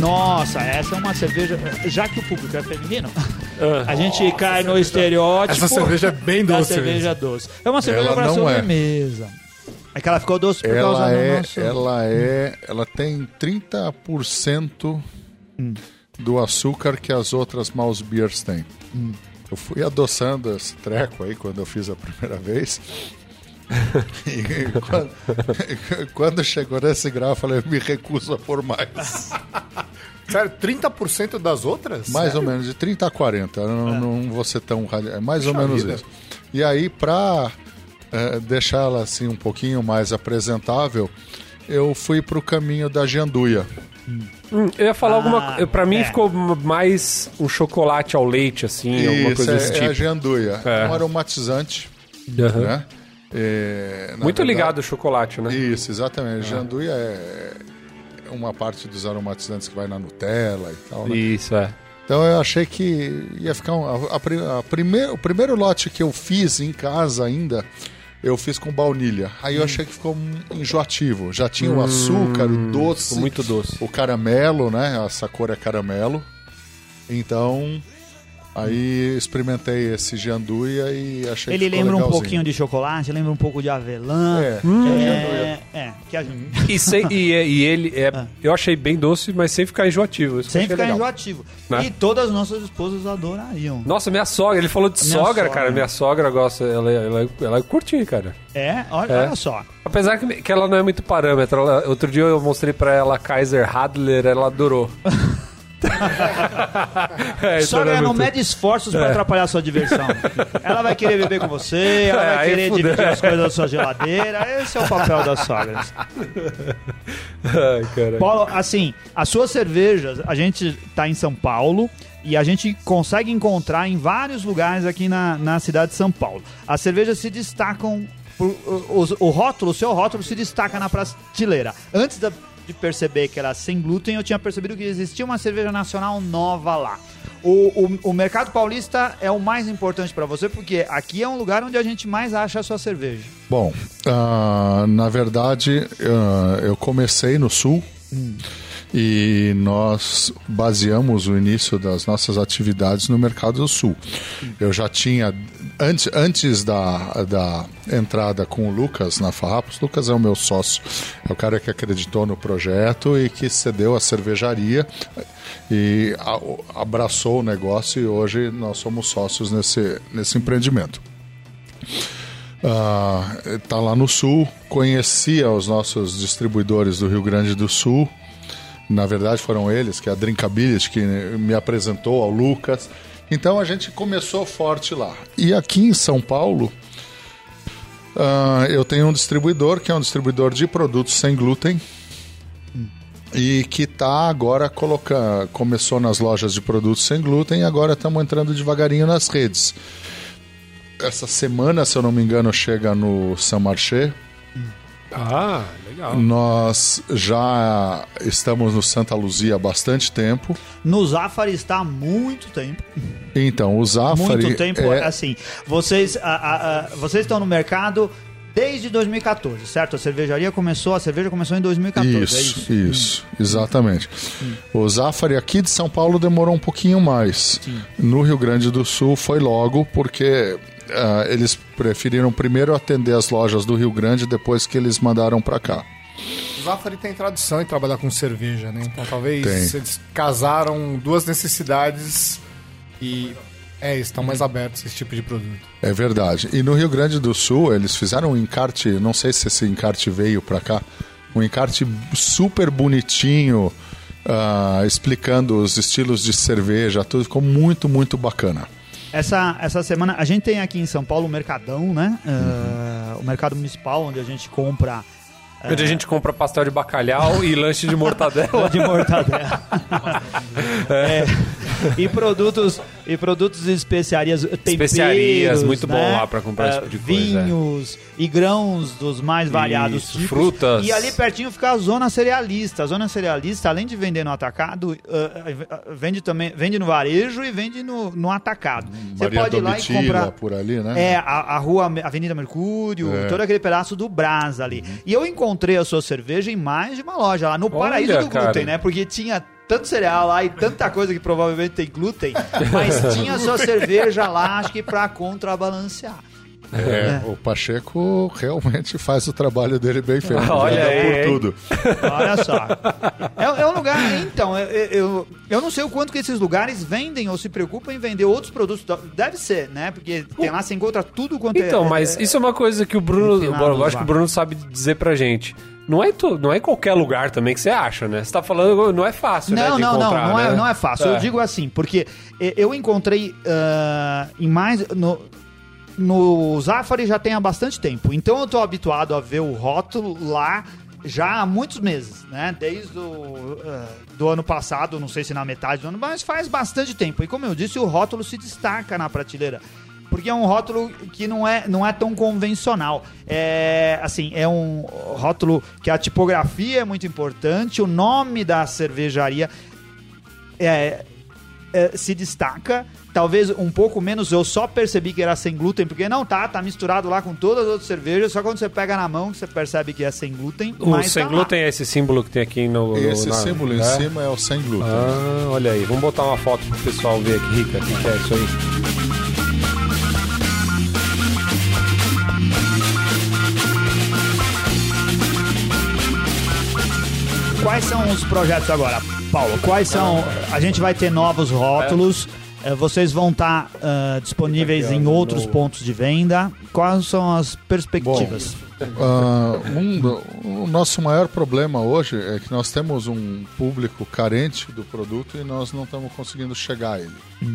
Nossa, essa é uma cerveja. Já que o público é feminino, Ah. a gente cai no estereótipo. Essa cerveja é bem doce cerveja doce. É uma cerveja para não é. É que ela ficou doce por causa Ela do é, nosso... ela é, ela tem 30% do açúcar que as outras mouse beers têm. Eu fui adoçando esse treco aí quando eu fiz a primeira vez. e quando, quando chegou nesse grau, eu falei, me recuso a pôr mais. Sério, 30% das outras? Mais ou menos, de 30 a 40. Eu não, não vou ser tão É mais ou Puxa menos vida. isso. E aí, pra eh, deixá-la assim um pouquinho mais apresentável, eu fui pro caminho da janduia. Hum, eu ia falar Ah, alguma coisa. Pra mim é. ficou mais um chocolate ao leite, assim, alguma Isso coisa é, desse é a tipo. janduia. É. É um aromatizante, Aham. né? É, Muito verdade- ligado ao chocolate, né? Isso, exatamente. Janduia é uma parte dos aromatizantes que vai na Nutella e tal, né? Isso, é. Então eu achei que ia ficar um, a, a a primeir- o primeiro lote que eu fiz em casa ainda, eu fiz com baunilha. Aí Hum. eu achei que ficou um enjoativo. Já tinha o açúcar, o doce, Ficou muito doce. o caramelo, né? Essa cor é caramelo. Então, aí experimentei esse janduia e achei Ele que lembra um pouquinho de chocolate, lembra um pouco de avelã. É, É, é, que a gente... E, sem- e, e ele é. Eu achei bem doce, mas sem ficar enjoativo. Sem ficar legal. enjoativo. Né? E todas as nossas esposas adorariam. Nossa, minha sogra, ele falou de Minha sogra, sogra. cara. Minha sogra gosta, ela, ela, ela curte, cara. É, olha, É. olha só. Apesar que, que ela não é muito parâmetro. ela- outro dia eu mostrei pra ela Kaiser Hadler, ela adorou. É, Sogra é não muito- mede esforços pra atrapalhar a sua diversão. Ela vai querer beber com você, ela É, vai aí querer fudeu. dividir as coisas da sua geladeira. Esse é o papel das sogras. Ai. Paulo, assim, as suas cervejas, a gente tá em São Paulo e a gente consegue encontrar em vários lugares aqui na, na cidade de São Paulo. As cervejas se destacam, por- os- o rótulo, o seu rótulo se destaca na prateleira. Antes da- de perceber que era sem glúten, eu tinha percebido que existia uma cerveja nacional nova lá. O, o, o mercado paulista é o mais importante para você, porque aqui é um lugar onde a gente mais acha a sua cerveja. Bom, ah, na verdade, ah, eu comecei no Sul e nós baseamos o início das nossas atividades no mercado do Sul. Eu já tinha, antes, antes da, da entrada com o Lucas na Farrapos, Lucas é o meu sócio, é o cara que acreditou no projeto e que cedeu a cervejaria e abraçou o negócio e hoje nós somos sócios nesse, nesse empreendimento. Ah, tá lá no sul, conhecia os nossos distribuidores do Rio Grande do Sul. Na verdade, foram eles, que é a Drinkability, que me apresentou ao Lucas. Então a gente começou forte lá. E aqui em São Paulo, ah, eu tenho um distribuidor que é um distribuidor de produtos sem glúten e que está agora colocando, começou nas lojas de produtos sem glúten e agora estamos entrando devagarinho nas redes. Essa semana, se eu não me engano, chega no Saint Marché. Ah, legal. Nós já estamos no Santa Luzia há bastante tempo. No Zafari está há muito tempo. Então, o Zafari muito tempo. é, Assim, vocês, a- a- a- vocês estão no mercado desde 2014, certo? A cervejaria começou, a cerveja começou em 2014. é Isso, isso? isso, exatamente. O Zafari aqui de São Paulo demorou um pouquinho mais. No Rio Grande do Sul foi logo, porque ah, eles preferiram primeiro atender as lojas do Rio Grande depois que eles mandaram para cá. O Zafari tem tradição em trabalhar com cerveja, né? Então talvez Tem. eles casaram duas necessidades e é, estão mais abertos a esse tipo de produto. É verdade. E no Rio Grande do Sul, eles fizeram um encarte, não sei se esse encarte veio para cá, um encarte super bonitinho, ah, explicando os estilos de cerveja, tudo ficou muito, muito bacana. Essa, essa semana, a gente tem aqui em São Paulo o Mercadão, né? Uhum. Ah, o mercado municipal, onde a gente compra Onde a gente compra pastel de bacalhau e lanche de mortadela. de mortadela. É. E produtos e produtos de especiarias, temperos, Especiarias, muito bom né? lá pra comprar esse Ah, tipo de coisa, Vinhos e grãos dos mais variados Isso, tipos. frutas. E ali pertinho fica a zona cerealista. A zona cerealista, além de vender no atacado, ah, ah, vende também vende no varejo e vende no, no atacado. Você Maria pode ir lá e comprar por ali, né? é, a, a rua Avenida Mercúrio, É. todo aquele pedaço do Brás ali. E eu encontrei a sua cerveja em mais de uma loja, lá no Paraíso do cara. Glúten, né? Porque tinha tanto cereal lá e tanta coisa que provavelmente tem glúten, mas tinha a sua cerveja lá, acho que pra contrabalancear. É, o Pacheco realmente faz o trabalho dele bem feito. Olha aí, por tudo. Olha só. É, é um lugar, então, eu, eu, eu não sei o quanto que esses lugares vendem ou se preocupam em vender outros produtos. Deve ser, né? Porque tem lá, você encontra tudo quanto é- Então, mas isso é uma coisa que o Bruno. Eu acho que o Bruno sabe dizer pra gente. Não é, to- não é em qualquer lugar também que você acha, né? Você tá falando, não é fácil, né? Não, de não, não, encontrar, não é, né? não é fácil. Eu digo assim, porque eu encontrei ah, em mais. No, no Zafari já tem há bastante tempo. Então eu tô habituado a ver o rótulo lá já há muitos meses, né? Desde o ah, do ano passado, não sei se na metade do ano, mas faz bastante tempo. E como eu disse, o rótulo se destaca na prateleira. Porque é um rótulo que não é, não é tão convencional. É assim, é um rótulo que a tipografia é muito importante, o nome da cervejaria é, é, se destaca. Talvez um pouco menos, eu só percebi que era sem glúten, porque não tá, tá misturado lá com todas as outras cervejas, só quando você pega na mão que você percebe que é sem glúten. O mas sem tá lá. glúten é esse símbolo que tem aqui no. no- Esse na- símbolo em é? cima é o sem glúten. Ah, olha aí. Vamos botar uma foto pro pessoal ver aqui, Rica. O que que é isso aí? Quais são os projetos agora, Paulo? Quais são. A gente vai ter novos rótulos. eh, Vocês vão estar disponíveis Aqui, ó, em no outros pontos de venda. Quais são as perspectivas? Ah, um do- o nosso maior problema hoje é que nós temos um público carente do produto e nós não estamos conseguindo chegar a ele. Ah,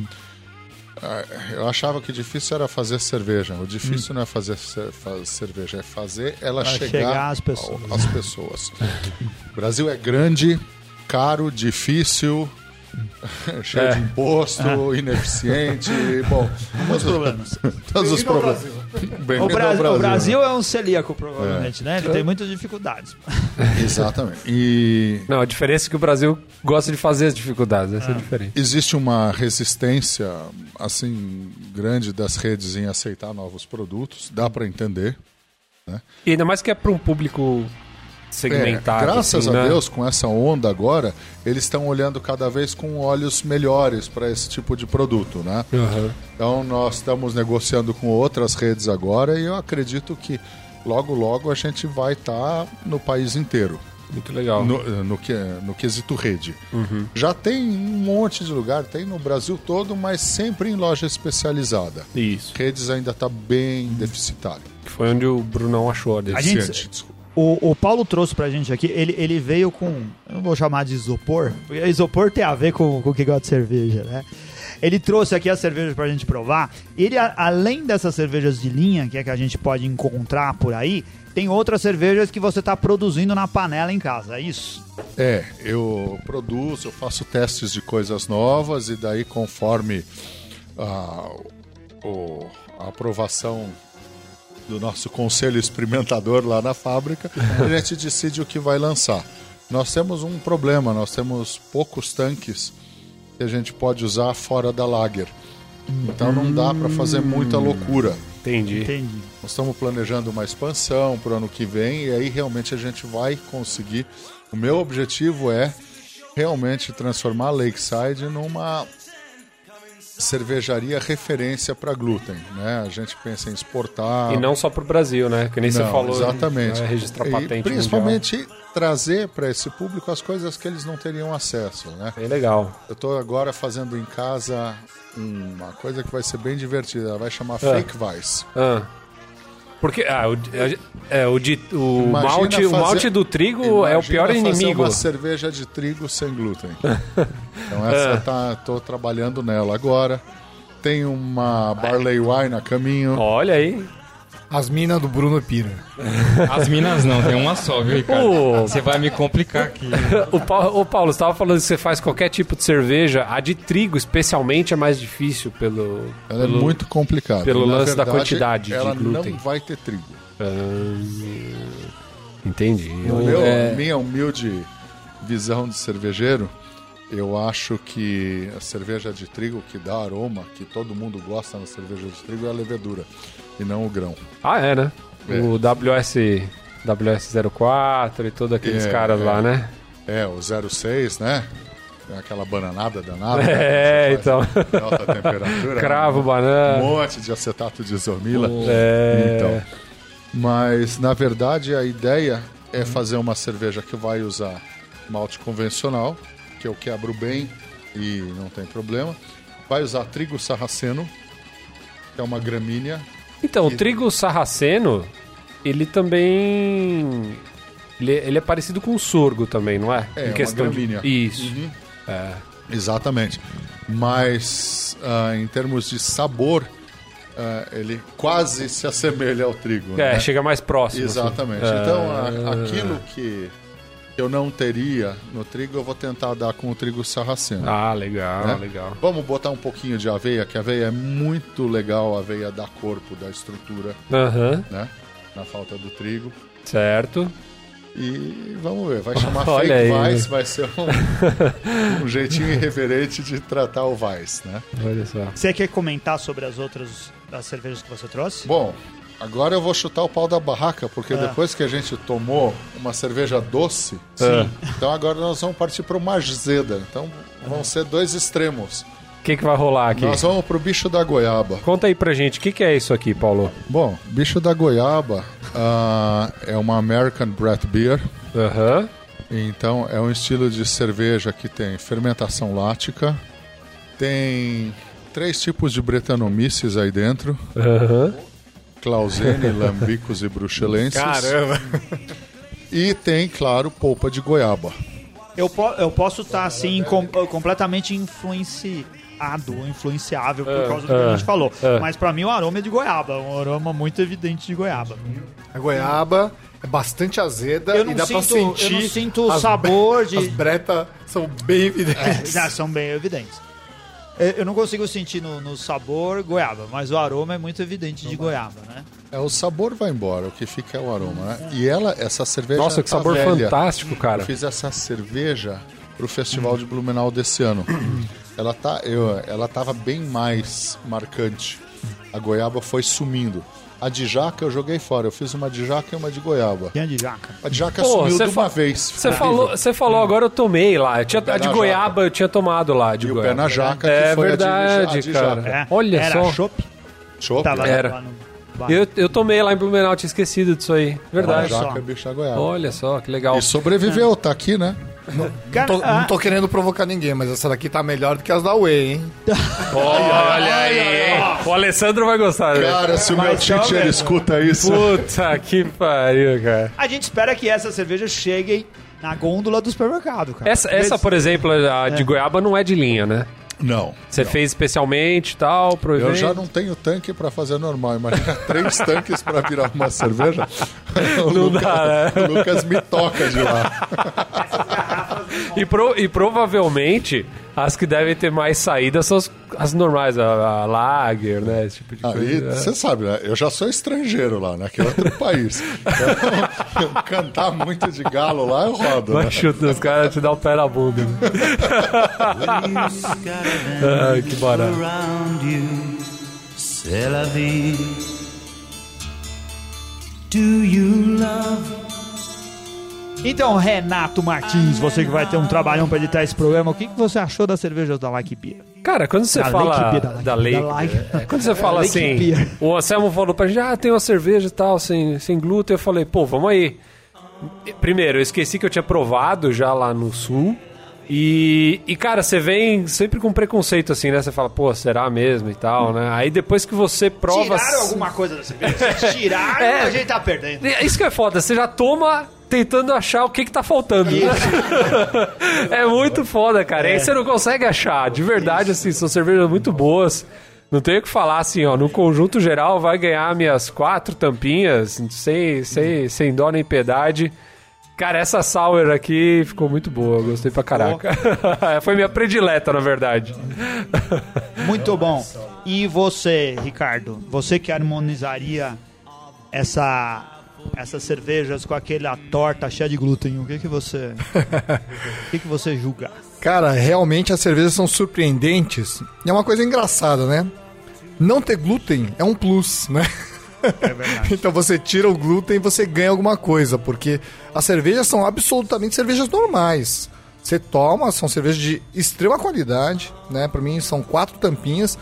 eu achava que difícil era fazer cerveja. O difícil não é fazer ce- fa- cerveja, é fazer ela Pra chegar, chegar às pessoas. ao- às pessoas. o Brasil é grande, caro, difícil, cheio É. de imposto, ineficiente. Bom, Muitos problemas. todos os problemas. O, Bem-vindo Bra- ao o Brasil é um celíaco, provavelmente, É. né? Ele tem muitas dificuldades. Exatamente. E Não, a diferença é que o Brasil gosta de fazer as dificuldades, essa é a diferença. existe uma resistência assim grande das redes em aceitar novos produtos, dá para entender. E ainda mais que é para um público segmentado. É, graças assim, a né? Deus, com essa onda agora, eles estão olhando cada vez com olhos melhores para esse tipo de produto, né? Aham. Então nós estamos negociando com outras redes agora e eu acredito que logo logo a gente vai estar no país inteiro. Muito legal. No, no, que, no quesito rede. Uhum. Já tem um monte de lugar, tem no Brasil todo, mas sempre em loja especializada. Isso. Redes ainda está bem deficitário. Que foi onde o Brunão achou a dele. A gente-. O, o Paulo trouxe pra gente aqui, ele, ele veio com. Eu não vou chamar de isopor, porque isopor tem a ver com, com o que gosta de cerveja, né? Ele trouxe aqui as cervejas pra gente provar. Ele, a- além dessas cervejas de linha, que é que a gente pode encontrar por aí, tem outras cervejas que você tá produzindo na panela em casa, é isso? É, eu produzo, eu faço testes de coisas novas e daí conforme a, a aprovação do nosso conselho experimentador lá na fábrica, a gente decide o que vai lançar. Nós temos um problema, nós temos poucos tanques que a gente pode usar fora da lager. Então não dá para fazer muita loucura. Entendi. Entendi. Nós estamos planejando uma expansão para o ano que vem e aí realmente a gente vai conseguir. O meu objetivo é realmente transformar a Lakeside numa cervejaria referência para glúten, né? A gente pensa em exportar. E não só pro Brasil, né? Que nem você Não, falou. Exatamente. né? Registrar E patente principalmente trazer para esse público as coisas que eles não teriam acesso, né? mundial. Bem legal. Eu estou agora fazendo em casa uma coisa que vai ser bem divertida. Ela vai chamar É. Fake Vice. Ah. Porque ah, o, é, o, di- o, Imagina malte, o fazer- malte do trigo é o pior fazer inimigo. uma cerveja de trigo sem glúten. então essa tá, tô trabalhando nela agora. Tem uma barley wine a caminho. Olha aí. As minas do Bruno Pira. As minas não, tem uma só, viu, Ricardo? Você vai me complicar aqui. O Paulo, ô, Paulo, você estava falando que você faz qualquer tipo de cerveja. A de trigo, especialmente, é mais difícil pelo. Ela é pelo- muito complicada. pelo E, na lance da verdade, quantidade de ela glúten. não vai ter trigo. Ah, entendi. No meu, é- Minha humilde visão de cervejeiro, eu acho que a cerveja de trigo que dá aroma, que todo mundo gosta na cerveja de trigo, é a levedura e não o grão. Ah, é, né? É. O WS, WS04 e todos aqueles É, caras é. lá, né? É, o 06, né? É aquela bananada danada. É, né, então. alta temperatura. Cravo, Um banana. monte de acetato de isomila. É. Então. Mas, na verdade, a ideia é fazer uma cerveja que vai usar malte convencional, que eu quebro bem e não tem problema. Vai usar trigo sarraceno, que é uma gramínea. Então, o trigo sarraceno, ele também. Ele, ele é parecido com o sorgo também, não é? É, em uma questão de... gramínea. Isso. Uhum. É. Exatamente. Mas, ah, em termos de sabor, ah, ele quase se assemelha ao trigo. É, né? chega mais próximo. assim. Exatamente. É. Então, a- aquilo que eu não teria no trigo, eu vou tentar dar com o trigo sarraceno. Ah, legal, né? legal. Vamos botar um pouquinho de aveia, que a aveia é muito legal, a aveia dá corpo, dá estrutura, Aham, né? Na falta do trigo. certo. E vamos ver, vai chamar Olha fake aí. Vice, vai ser um, um jeitinho irreverente de tratar o Vice, né? Olha só. Você quer comentar sobre as outras das cervejas que você trouxe? Bom, agora eu vou chutar o pau da barraca, porque depois que a gente tomou uma cerveja doce, Sim. então agora nós vamos partir para uma azeda. Então vão ser dois extremos. O que, que vai rolar aqui? Nós vamos pro bicho da goiaba. Conta aí pra gente, o que, que é isso aqui, Paulo? Bom, bicho da goiaba ah, é uma American Brett Beer. Aham. Então é um estilo de cerveja que tem fermentação lática, tem três tipos de Brettanomyces aí dentro, Aham. Clausene, Lambicos e Bruxelenses. Caramba. E tem, claro, polpa de goiaba. Eu, po- eu posso estar, assim, com- completamente influenciado, influenciável por É, causa do que a é, gente falou. é. Mas pra mim o aroma é de goiaba, um aroma muito evidente de goiaba. A goiaba é bastante azeda Eu não e dá pra sinto- eu sentir. não sinto o as sabor de- As bretas são bem evidentes. Já são bem evidentes. É, Eu não consigo sentir no, no sabor goiaba, mas o aroma é muito evidente de goiaba, né? É, o sabor vai embora, o que fica é o aroma, né? E ela, essa cerveja Nossa, que tá sabor velha. fantástico, cara. Eu fiz essa cerveja pro Festival de Blumenau desse ano. ela tá, eu, ela tava bem mais marcante. A goiaba foi sumindo. A de jaca eu joguei fora. Eu fiz uma de jaca e uma de goiaba. Quem é de jaca? A de jaca Pô, sumiu de uma vez. Você falou, você falou agora eu tomei lá. Eu tinha, a de goiaba jaca. eu tinha tomado lá, de E o goiaba. pé na jaca, É que foi a de- verdade, a de cara. jaca. É, Olha era só. chopp? Chopp, Tava Era. lá no bar. Eu, eu tomei lá em Blumenau, tinha esquecido disso aí. Verdade. Olha só. jaca bicho da goiaba. Olha só, que legal. E sobreviveu, tá aqui, né? Cara, Tô- ah, não tô querendo provocar ninguém, mas essa daqui tá melhor do que as da Whey, hein? Olha aí? O Alessandro vai gostar, né? Cara, se o meu Mas teacher também. escuta isso. Puta que pariu, cara. A gente espera que essas cervejas cheguem na gôndola do supermercado, cara. Essa, essa, por exemplo, a de goiaba não é de linha, né? Não. Você fez especialmente e tal, pro Eu evento. já não tenho tanque pra fazer normal. Imagina três tanques pra virar uma cerveja. O, Não Lucas, dá, né? o Lucas me toca de lá. E, pro- e provavelmente as que devem ter mais saída são as, as normais, a, a Lager, né? Esse tipo de Aí, coisa. você sabe, né? Eu já sou estrangeiro lá, né? Que é outro país. Então, cantar muito de galo lá, eu rodo, né? Chutando, os caras te dão o pé na bunda. né? Ai, que barato. Do you love Então, Renato Martins, você que vai ter um trabalhão pra editar esse programa, o que, que você achou das cervejas da Like Beer? Cara, quando você Da fala Lake Beer, da Lake- da Lake, da Lake- é, quando você fala Lake assim, Beer. o Anselmo falou pra gente, ah, tem uma cerveja e tal, sem, sem glúten, eu falei, pô, vamos aí. Primeiro, eu esqueci que eu tinha provado já lá no sul. E, e, cara, você vem sempre com preconceito assim, né? Você fala, pô, será mesmo e tal, né? Aí depois que você prova. Tiraram alguma coisa da cerveja? Tiraram, É. a gente tá perdendo. É Isso que é foda, você já toma tentando achar o que que tá faltando. né? é muito foda, cara. E aí você não consegue achar. De verdade, assim, são cervejas muito boas. Não tenho o que falar assim, ó. No conjunto geral, vai ganhar minhas quatro tampinhas, sem, sem, sem dó nem piedade. Cara, essa sour aqui ficou muito boa, gostei pra caraca. Foi minha predileta, na verdade. Muito bom. E você, Ricardo? Você que harmonizaria essa, essas cervejas com aquela torta cheia de glúten, o que que você, o que que você julga? Cara, realmente as cervejas são surpreendentes. E é uma coisa engraçada, né? Não ter glúten é um plus, né? É verdade. então você tira o glúten e você ganha alguma coisa, porque as cervejas são absolutamente cervejas normais. Você toma, são cervejas de extrema qualidade, né? Pra mim são quatro tampinhas.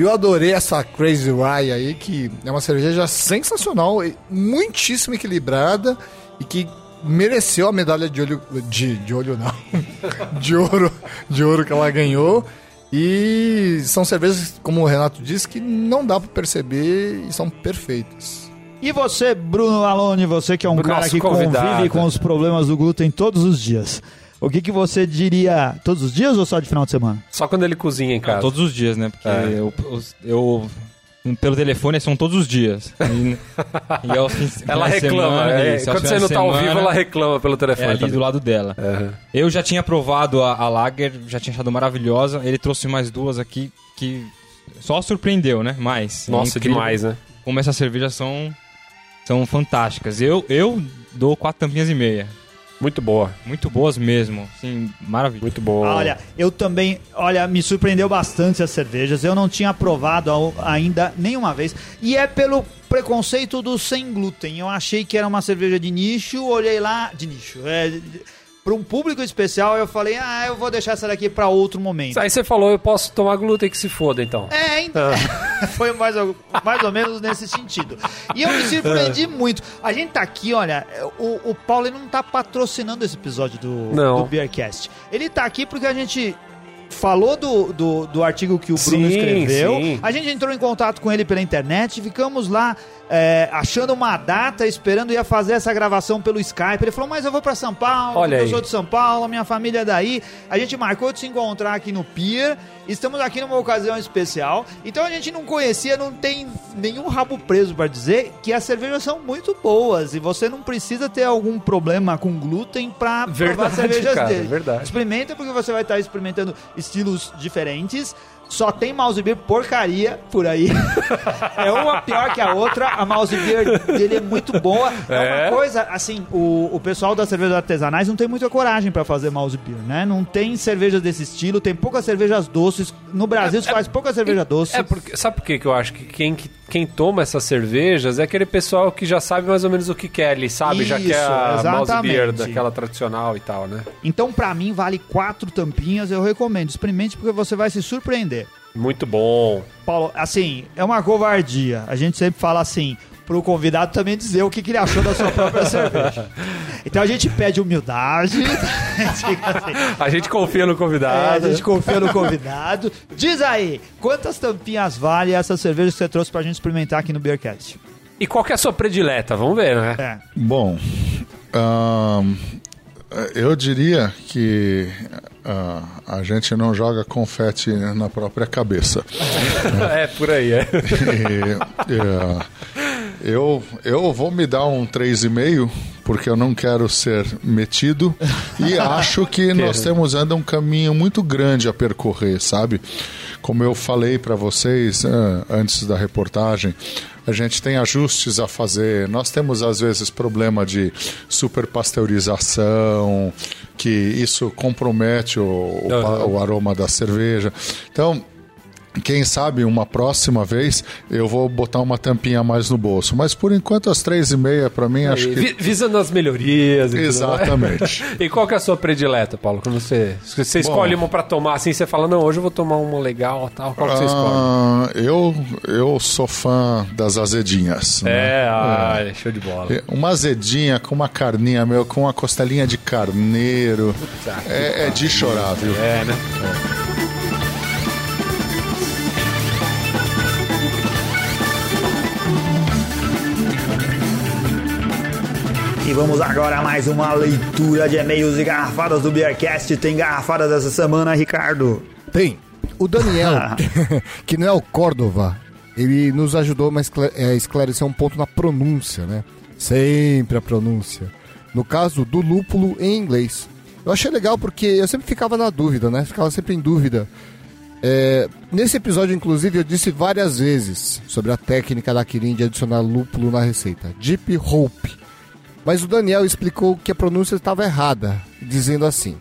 E eu adorei essa Crazy Rye aí, que é uma cerveja sensacional, e muitíssimo equilibrada e que mereceu a medalha de olho de, de olho não, de ouro, de ouro que ela ganhou. E são cervejas, como o Renato disse, que não dá pra perceber e são perfeitas. E você, Bruno Alone, você que é um Nosso cara que convidado. convive com os problemas do glúten todos os dias. O que que você diria todos os dias ou só de final de semana? Só quando ele cozinha em Ah, casa. todos os dias, né? Porque É. eu, os- eu- Pelo telefone são todos os dias. E, e aos fins- Ela reclama. semana, é, isso, quando você não de tá ao vivo, ela reclama pelo É telefone. ali também. do lado dela. Aham. Eu já tinha provado a, a Lager, já tinha achado maravilhosa. Ele trouxe mais duas aqui que só surpreendeu, né? Mas. é Nossa, incrível demais, né? Como essas cervejas são, são fantásticas. Eu, eu dou quatro tampinhas e meia. Muito boa. Muito boas mesmo. Sim, maravilha. Muito boa. Olha, eu também, olha, me surpreendeu bastante as cervejas. Eu não tinha provado ainda nenhuma vez. E é pelo preconceito do sem glúten. Eu achei que era uma cerveja de nicho, olhei lá, de nicho. É, para um público especial, eu falei, ah, eu vou deixar essa daqui para outro momento. Aí você falou, eu posso tomar glúten que se foda, então. É, então. Foi mais ou, mais ou menos nesse sentido. E eu me surpreendi muito. A gente tá aqui, olha, o, o Paulo ele não tá patrocinando esse episódio do, Não. do Beercast. Ele tá aqui porque a gente falou do, do, do artigo que o Bruno Sim, escreveu. sim. A gente entrou em contato com ele pela internet, ficamos lá é, achando uma data, esperando ia fazer essa gravação pelo Skype. Ele falou, mas eu vou pra São Paulo, Olha eu aí. sou de São Paulo, minha família é daí. A gente marcou de se encontrar aqui no Pier. Estamos aqui numa ocasião especial. Então a gente não conhecia, não tem nenhum rabo preso pra dizer que as cervejas são muito boas e você não precisa ter algum problema com glúten pra provar cervejas cara, dele. verdade. Experimenta porque você vai estar experimentando estilos diferentes. Só tem mouse beer porcaria por aí. é uma pior que a outra. A mouse beer dele é muito boa. É, É? uma coisa, assim, o, o pessoal das cervejas artesanais não tem muita coragem pra fazer mouse beer, né? Não tem cervejas desse estilo, tem poucas cervejas doces. No Brasil se faz pouca cerveja doce. É porque, sabe por que eu acho que quem, que- quem toma essas cervejas é aquele pessoal que já sabe mais ou menos o que quer ali, sabe? já Isso, quer a mouse beer exatamente. daquela tradicional e tal, né? Então, pra mim, vale quatro tampinhas. Eu recomendo. Experimente porque você vai se surpreender. Muito bom. Paulo, assim, é uma covardia. A gente sempre fala assim, pro convidado também dizer o que, que ele achou da sua própria cerveja. Então a gente pede humildade, assim, A gente confia no é, a convidado. gente confia no convidado. Diz aí, quantas tampinhas vale essa cerveja que você trouxe pra gente experimentar aqui no Beercast? E qual que é a sua predileta? Vamos ver, né? É. Bom, eu diria que ah, a gente não joga confete na própria cabeça. é, por aí, é. E, é, eu, eu vou me dar um 3,5 porque eu não quero ser metido e acho que nós temos ainda um caminho muito grande a percorrer, sabe? Como eu falei para vocês ah, antes da reportagem, a gente tem ajustes a fazer. Nós temos às vezes problema de superpasteurização, que isso compromete o, o o aroma da cerveja. Então, quem sabe uma próxima vez eu vou botar uma tampinha a mais no bolso. Mas por enquanto as três e meia para mim acho E que vi- Visando as melhorias. e exatamente. E qual que é a sua predileta, Paulo? Quando você, se você escolhe uma pra tomar assim, você fala, não, hoje eu vou tomar uma legal tal. Qual que você escolhe? Ah, eu eu sou fã das azedinhas. né? É, ah, show de bola. Uma azedinha com uma carninha meu, com uma costelinha de carneiro. É, é de chorar, viu? É, né? E vamos agora a mais uma leitura de e-mails e garrafadas do Beercast. Tem garrafada dessa semana, Ricardo. Tem. O Daniel, que não é o Córdova, ele nos ajudou a a esclarecer um ponto na pronúncia, né? Sempre a pronúncia. No caso do lúpulo em inglês. Eu achei legal porque eu sempre ficava na dúvida, né? Ficava sempre em dúvida. É, nesse episódio, inclusive, eu disse várias vezes sobre a técnica da Kirin de adicionar lúpulo na receita. Deep Hope. Mas o Daniel explicou que a pronúncia estava errada, dizendo assim: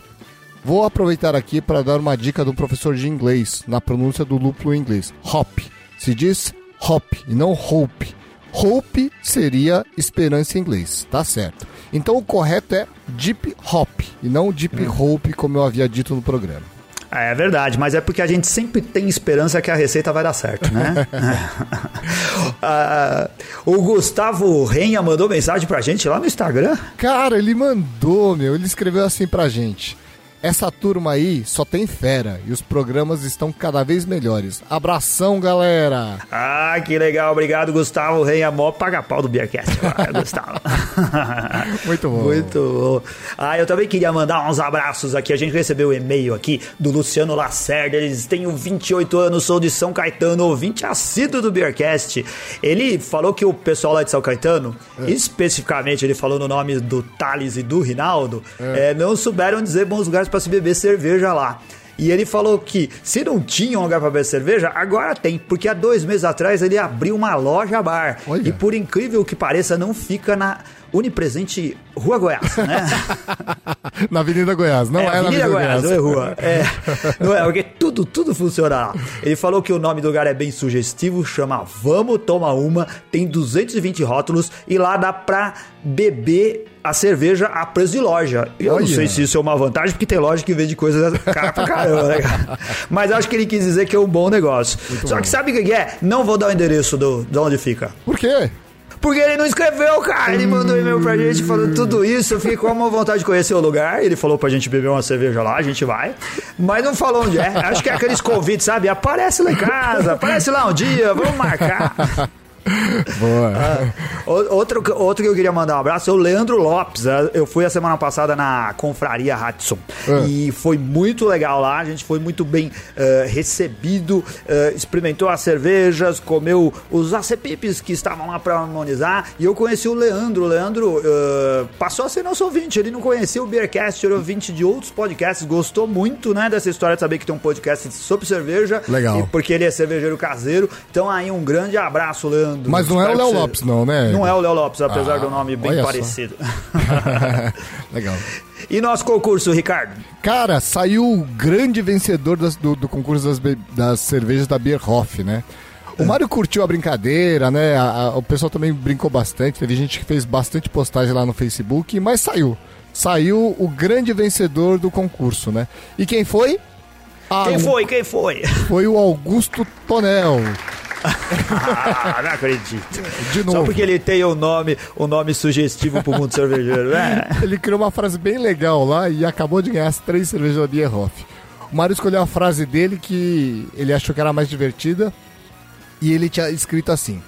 Vou aproveitar aqui para dar uma dica do professor de inglês na pronúncia do lúpulo em inglês. Hop. Se diz hop e não hope. Hope seria esperança em inglês, tá certo. Então o correto é deep hop e não deep hope, como eu havia dito no programa. É verdade, mas é porque a gente sempre tem esperança que a receita vai dar certo, né? Ah, o Gustavo Renha mandou mensagem pra gente lá no Instagram. Cara, ele mandou, meu. Ele escreveu assim pra gente. Essa turma aí só tem fera e os programas estão cada vez melhores. Abração, galera! Ah, que legal, obrigado, Gustavo Renha, mó paga-pau do Beercast, agora, Gustavo. Muito bom. Muito bom. Ah, eu também queria mandar uns abraços aqui. A gente recebeu um e-mail aqui do Luciano Lacerda. Eles têm 28 anos, sou de São Caetano, ouvinte assíduo do Beercast. Ele falou que o pessoal lá de São Caetano, especificamente, ele falou no nome do Thales e do Rinaldo, eh, não souberam dizer bons lugares para se beber cerveja lá. E ele falou que se não tinha um lugar para beber cerveja, agora tem, porque há dois meses atrás ele abriu uma loja bar. Olha. E por incrível que pareça, não fica na Unipresente Rua Goiás, né? na Avenida Goiás, não é, na Avenida Avenida Goiás, Goiás. não é rua. É, não é, porque tudo, tudo funciona lá. Ele falou que o nome do lugar é bem sugestivo, chama Vamos Tomar Uma, tem 220 rótulos e lá dá pra beber a cerveja a preço de loja. Eu não Olha. sei se isso é uma vantagem, porque tem loja que vende coisa cara pra caramba, né, cara? Mas acho que ele quis dizer que é um bom negócio. Só que sabe o que é? Não vou dar o endereço do, de onde fica. Por quê? Porque ele não escreveu, cara. Ele mandou um e-mail pra gente falando tudo isso. Eu fiquei com uma vontade de conhecer o lugar. Ele falou pra gente beber uma cerveja lá, a gente vai. Mas não falou onde é. Acho que é aqueles convites, sabe? Aparece lá em casa, aparece lá um dia, vamos marcar. Boa. O- Outro, que- outro que eu queria mandar um abraço é o Leandro Lopes. Eh, Eu fui a semana passada na Confraria Hudson Ah. e foi muito legal lá. A gente foi muito bem eh, recebido, eh, experimentou as cervejas, comeu os acepipes que estavam lá para harmonizar. E eu conheci o Leandro. O Leandro eh, passou a ser nosso ouvinte. Ele não conhecia o Beercast, era ouvinte de outros podcasts. Gostou muito né, dessa história de saber que tem um podcast sobre cerveja. Legal. E porque ele é cervejeiro caseiro. Então aí um grande abraço, Leandro. Mas não é o Léo Lopes, não, né? Não é o Léo Lopes, apesar Ah, do nome bem parecido. Legal. e nosso concurso, Ricardo? Cara, saiu o grande vencedor das- do, do concurso das, das cervejas da Bierhoff, né? O Mário curtiu a brincadeira, né? A- a- o pessoal também brincou bastante. Teve gente que fez bastante postagem lá no Facebook, mas saiu. Saiu o grande vencedor do concurso, né? E quem foi? Ah, Quem foi? Quem foi? Foi o Augusto Tonel. Ah, não acredito. De Só novo. porque ele tem o nome, o nome sugestivo pro mundo cervejeiro, né? Ele criou uma frase bem legal lá e acabou de ganhar as três cervejas da Bierhoff. O Mário escolheu a frase dele que ele achou que era mais divertida e ele tinha escrito assim: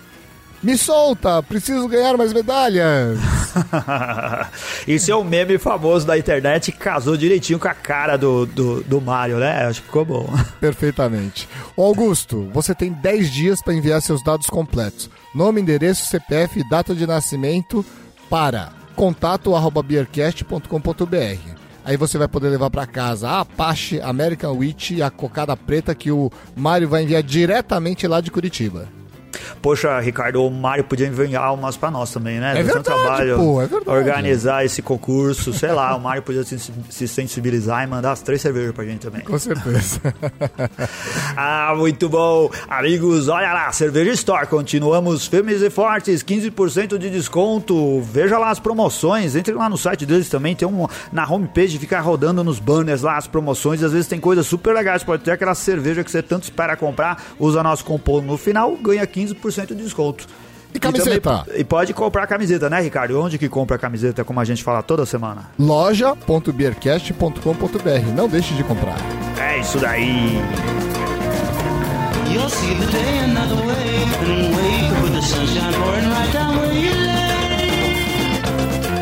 Me solta, preciso ganhar mais medalhas. Isso é um meme famoso da internet que casou direitinho com a cara do, do, do Mario, né? Acho que ficou bom. Perfeitamente. Ô Augusto, você tem 10 dias para enviar seus dados completos: nome, endereço, CPF e data de nascimento para contato@beercast.com.br. Aí você vai poder levar para casa a Apache, American Witch e a cocada preta que o Mário vai enviar diretamente lá de Curitiba. Poxa, Ricardo, o Mário podia enviar umas pra nós também, né? É ser um verdade, trabalho pô, é verdade. Organizar esse concurso, sei lá, o Mário podia se, se sensibilizar e mandar as três cervejas pra gente também. Com certeza. Ah, muito bom. Amigos, olha lá, Cerveja Store. Continuamos firmes e fortes, 15% de desconto. Veja lá as promoções. Entre lá no site deles também. Tem um na homepage, fica rodando nos banners lá as promoções. Às vezes tem coisas super legais. Pode ter aquela cerveja que você tanto espera comprar. Usa nosso cupom no final, ganha 15% de desconto. E camiseta? também- E, pode comprar camiseta, né, Ricardo? Onde que compra a camiseta, como a gente fala toda semana? Loja.beercast.com.br. Não deixe de comprar. É isso daí. You'll see the day another way and wake with the sunshine pouring right down where you lay.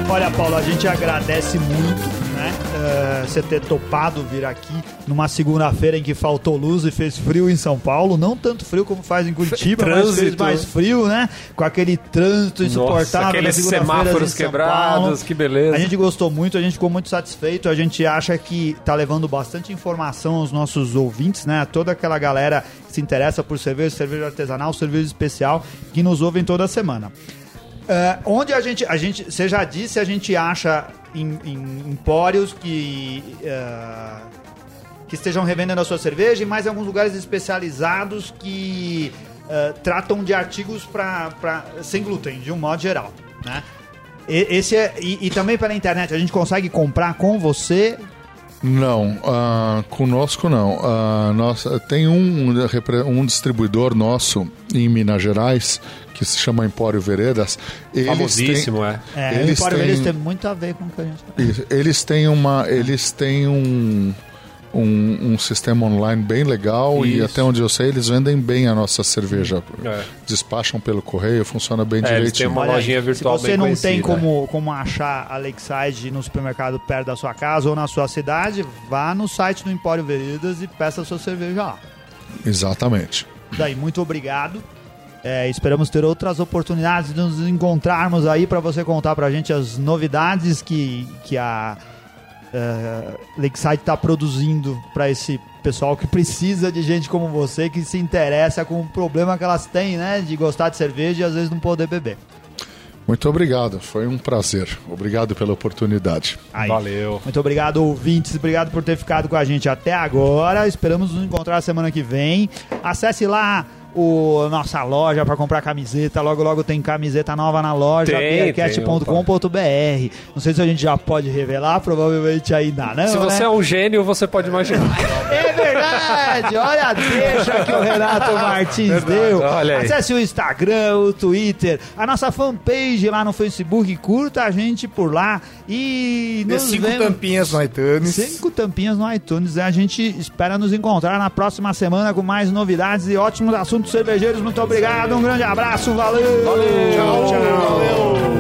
Olha, Paulo, a gente agradece muito, né? eh, Você ter topado vir aqui numa segunda-feira em que faltou luz e fez frio em São Paulo. Não tanto frio como faz em Curitiba, mas fez Trânsito. mais frio, né? Com aquele trânsito insuportável. Nossa, aqueles semáforos quebrados, Paulo. que beleza. A gente gostou muito, a gente ficou muito satisfeito. A gente acha que tá levando bastante informação aos nossos ouvintes, né? A toda aquela galera que se interessa por cerveja, cerveja artesanal, cerveja especial, que nos ouvem toda semana. É, onde a gente, a gente, você já disse, a gente acha em, em empórios que é, que estejam revendendo a sua cerveja e mais alguns lugares especializados que é, tratam de artigos pra, pra, sem glúten, de um modo geral, né? E, esse é, e, e também pela internet, a gente consegue comprar com você Não, ah, conosco não. Nossa, tem um, um distribuidor nosso em Minas Gerais que se chama Empório Veredas. Eles Famosíssimo, é. É, Eles o Empório têm- Veredas tem muito a ver com o que a gente tá. Eles têm uma, eles têm um, um, um sistema online bem legal e Isso. até onde eu sei eles vendem bem a nossa cerveja. É. Despacham pelo correio, funciona bem É, eles têm direitinho. uma Olha aí, lojinha virtual Se você bem não tem como, como achar a Lakeside no supermercado perto da sua casa ou na sua cidade, vá no site do Empório Veredas e peça a sua cerveja lá. Exatamente. Daí, muito obrigado. É, esperamos ter outras oportunidades de nos encontrarmos aí para você contar pra gente as novidades que, que a é, Lakeside está produzindo para esse pessoal que precisa de gente como você que se interessa com o problema que elas têm, né? De gostar de cerveja e às vezes não poder beber. Muito obrigado, foi um prazer. Obrigado pela oportunidade. Aí. Valeu. Muito obrigado, ouvintes. Obrigado por ter ficado com a gente até agora. Esperamos nos encontrar semana que vem. Acesse lá o nossa loja para comprar camiseta. Logo, logo tem camiseta nova na loja. Beercast.com.br. Não sei se a gente já pode revelar, provavelmente ainda não. Se você né? é um gênio, você pode imaginar. É verdade! Verdade. Olha a deixa que o Renato Martins deu. olha aí. Acesse o Instagram, o Twitter, a nossa fanpage lá no Facebook. Curta a gente por lá e nos cinco vemos. tampinhas no iTunes. Cinco tampinhas no iTunes. A gente espera nos encontrar na próxima semana com mais novidades e ótimos assuntos cervejeiros. Muito obrigado, um grande abraço, valeu! Valeu! Tchau, tchau!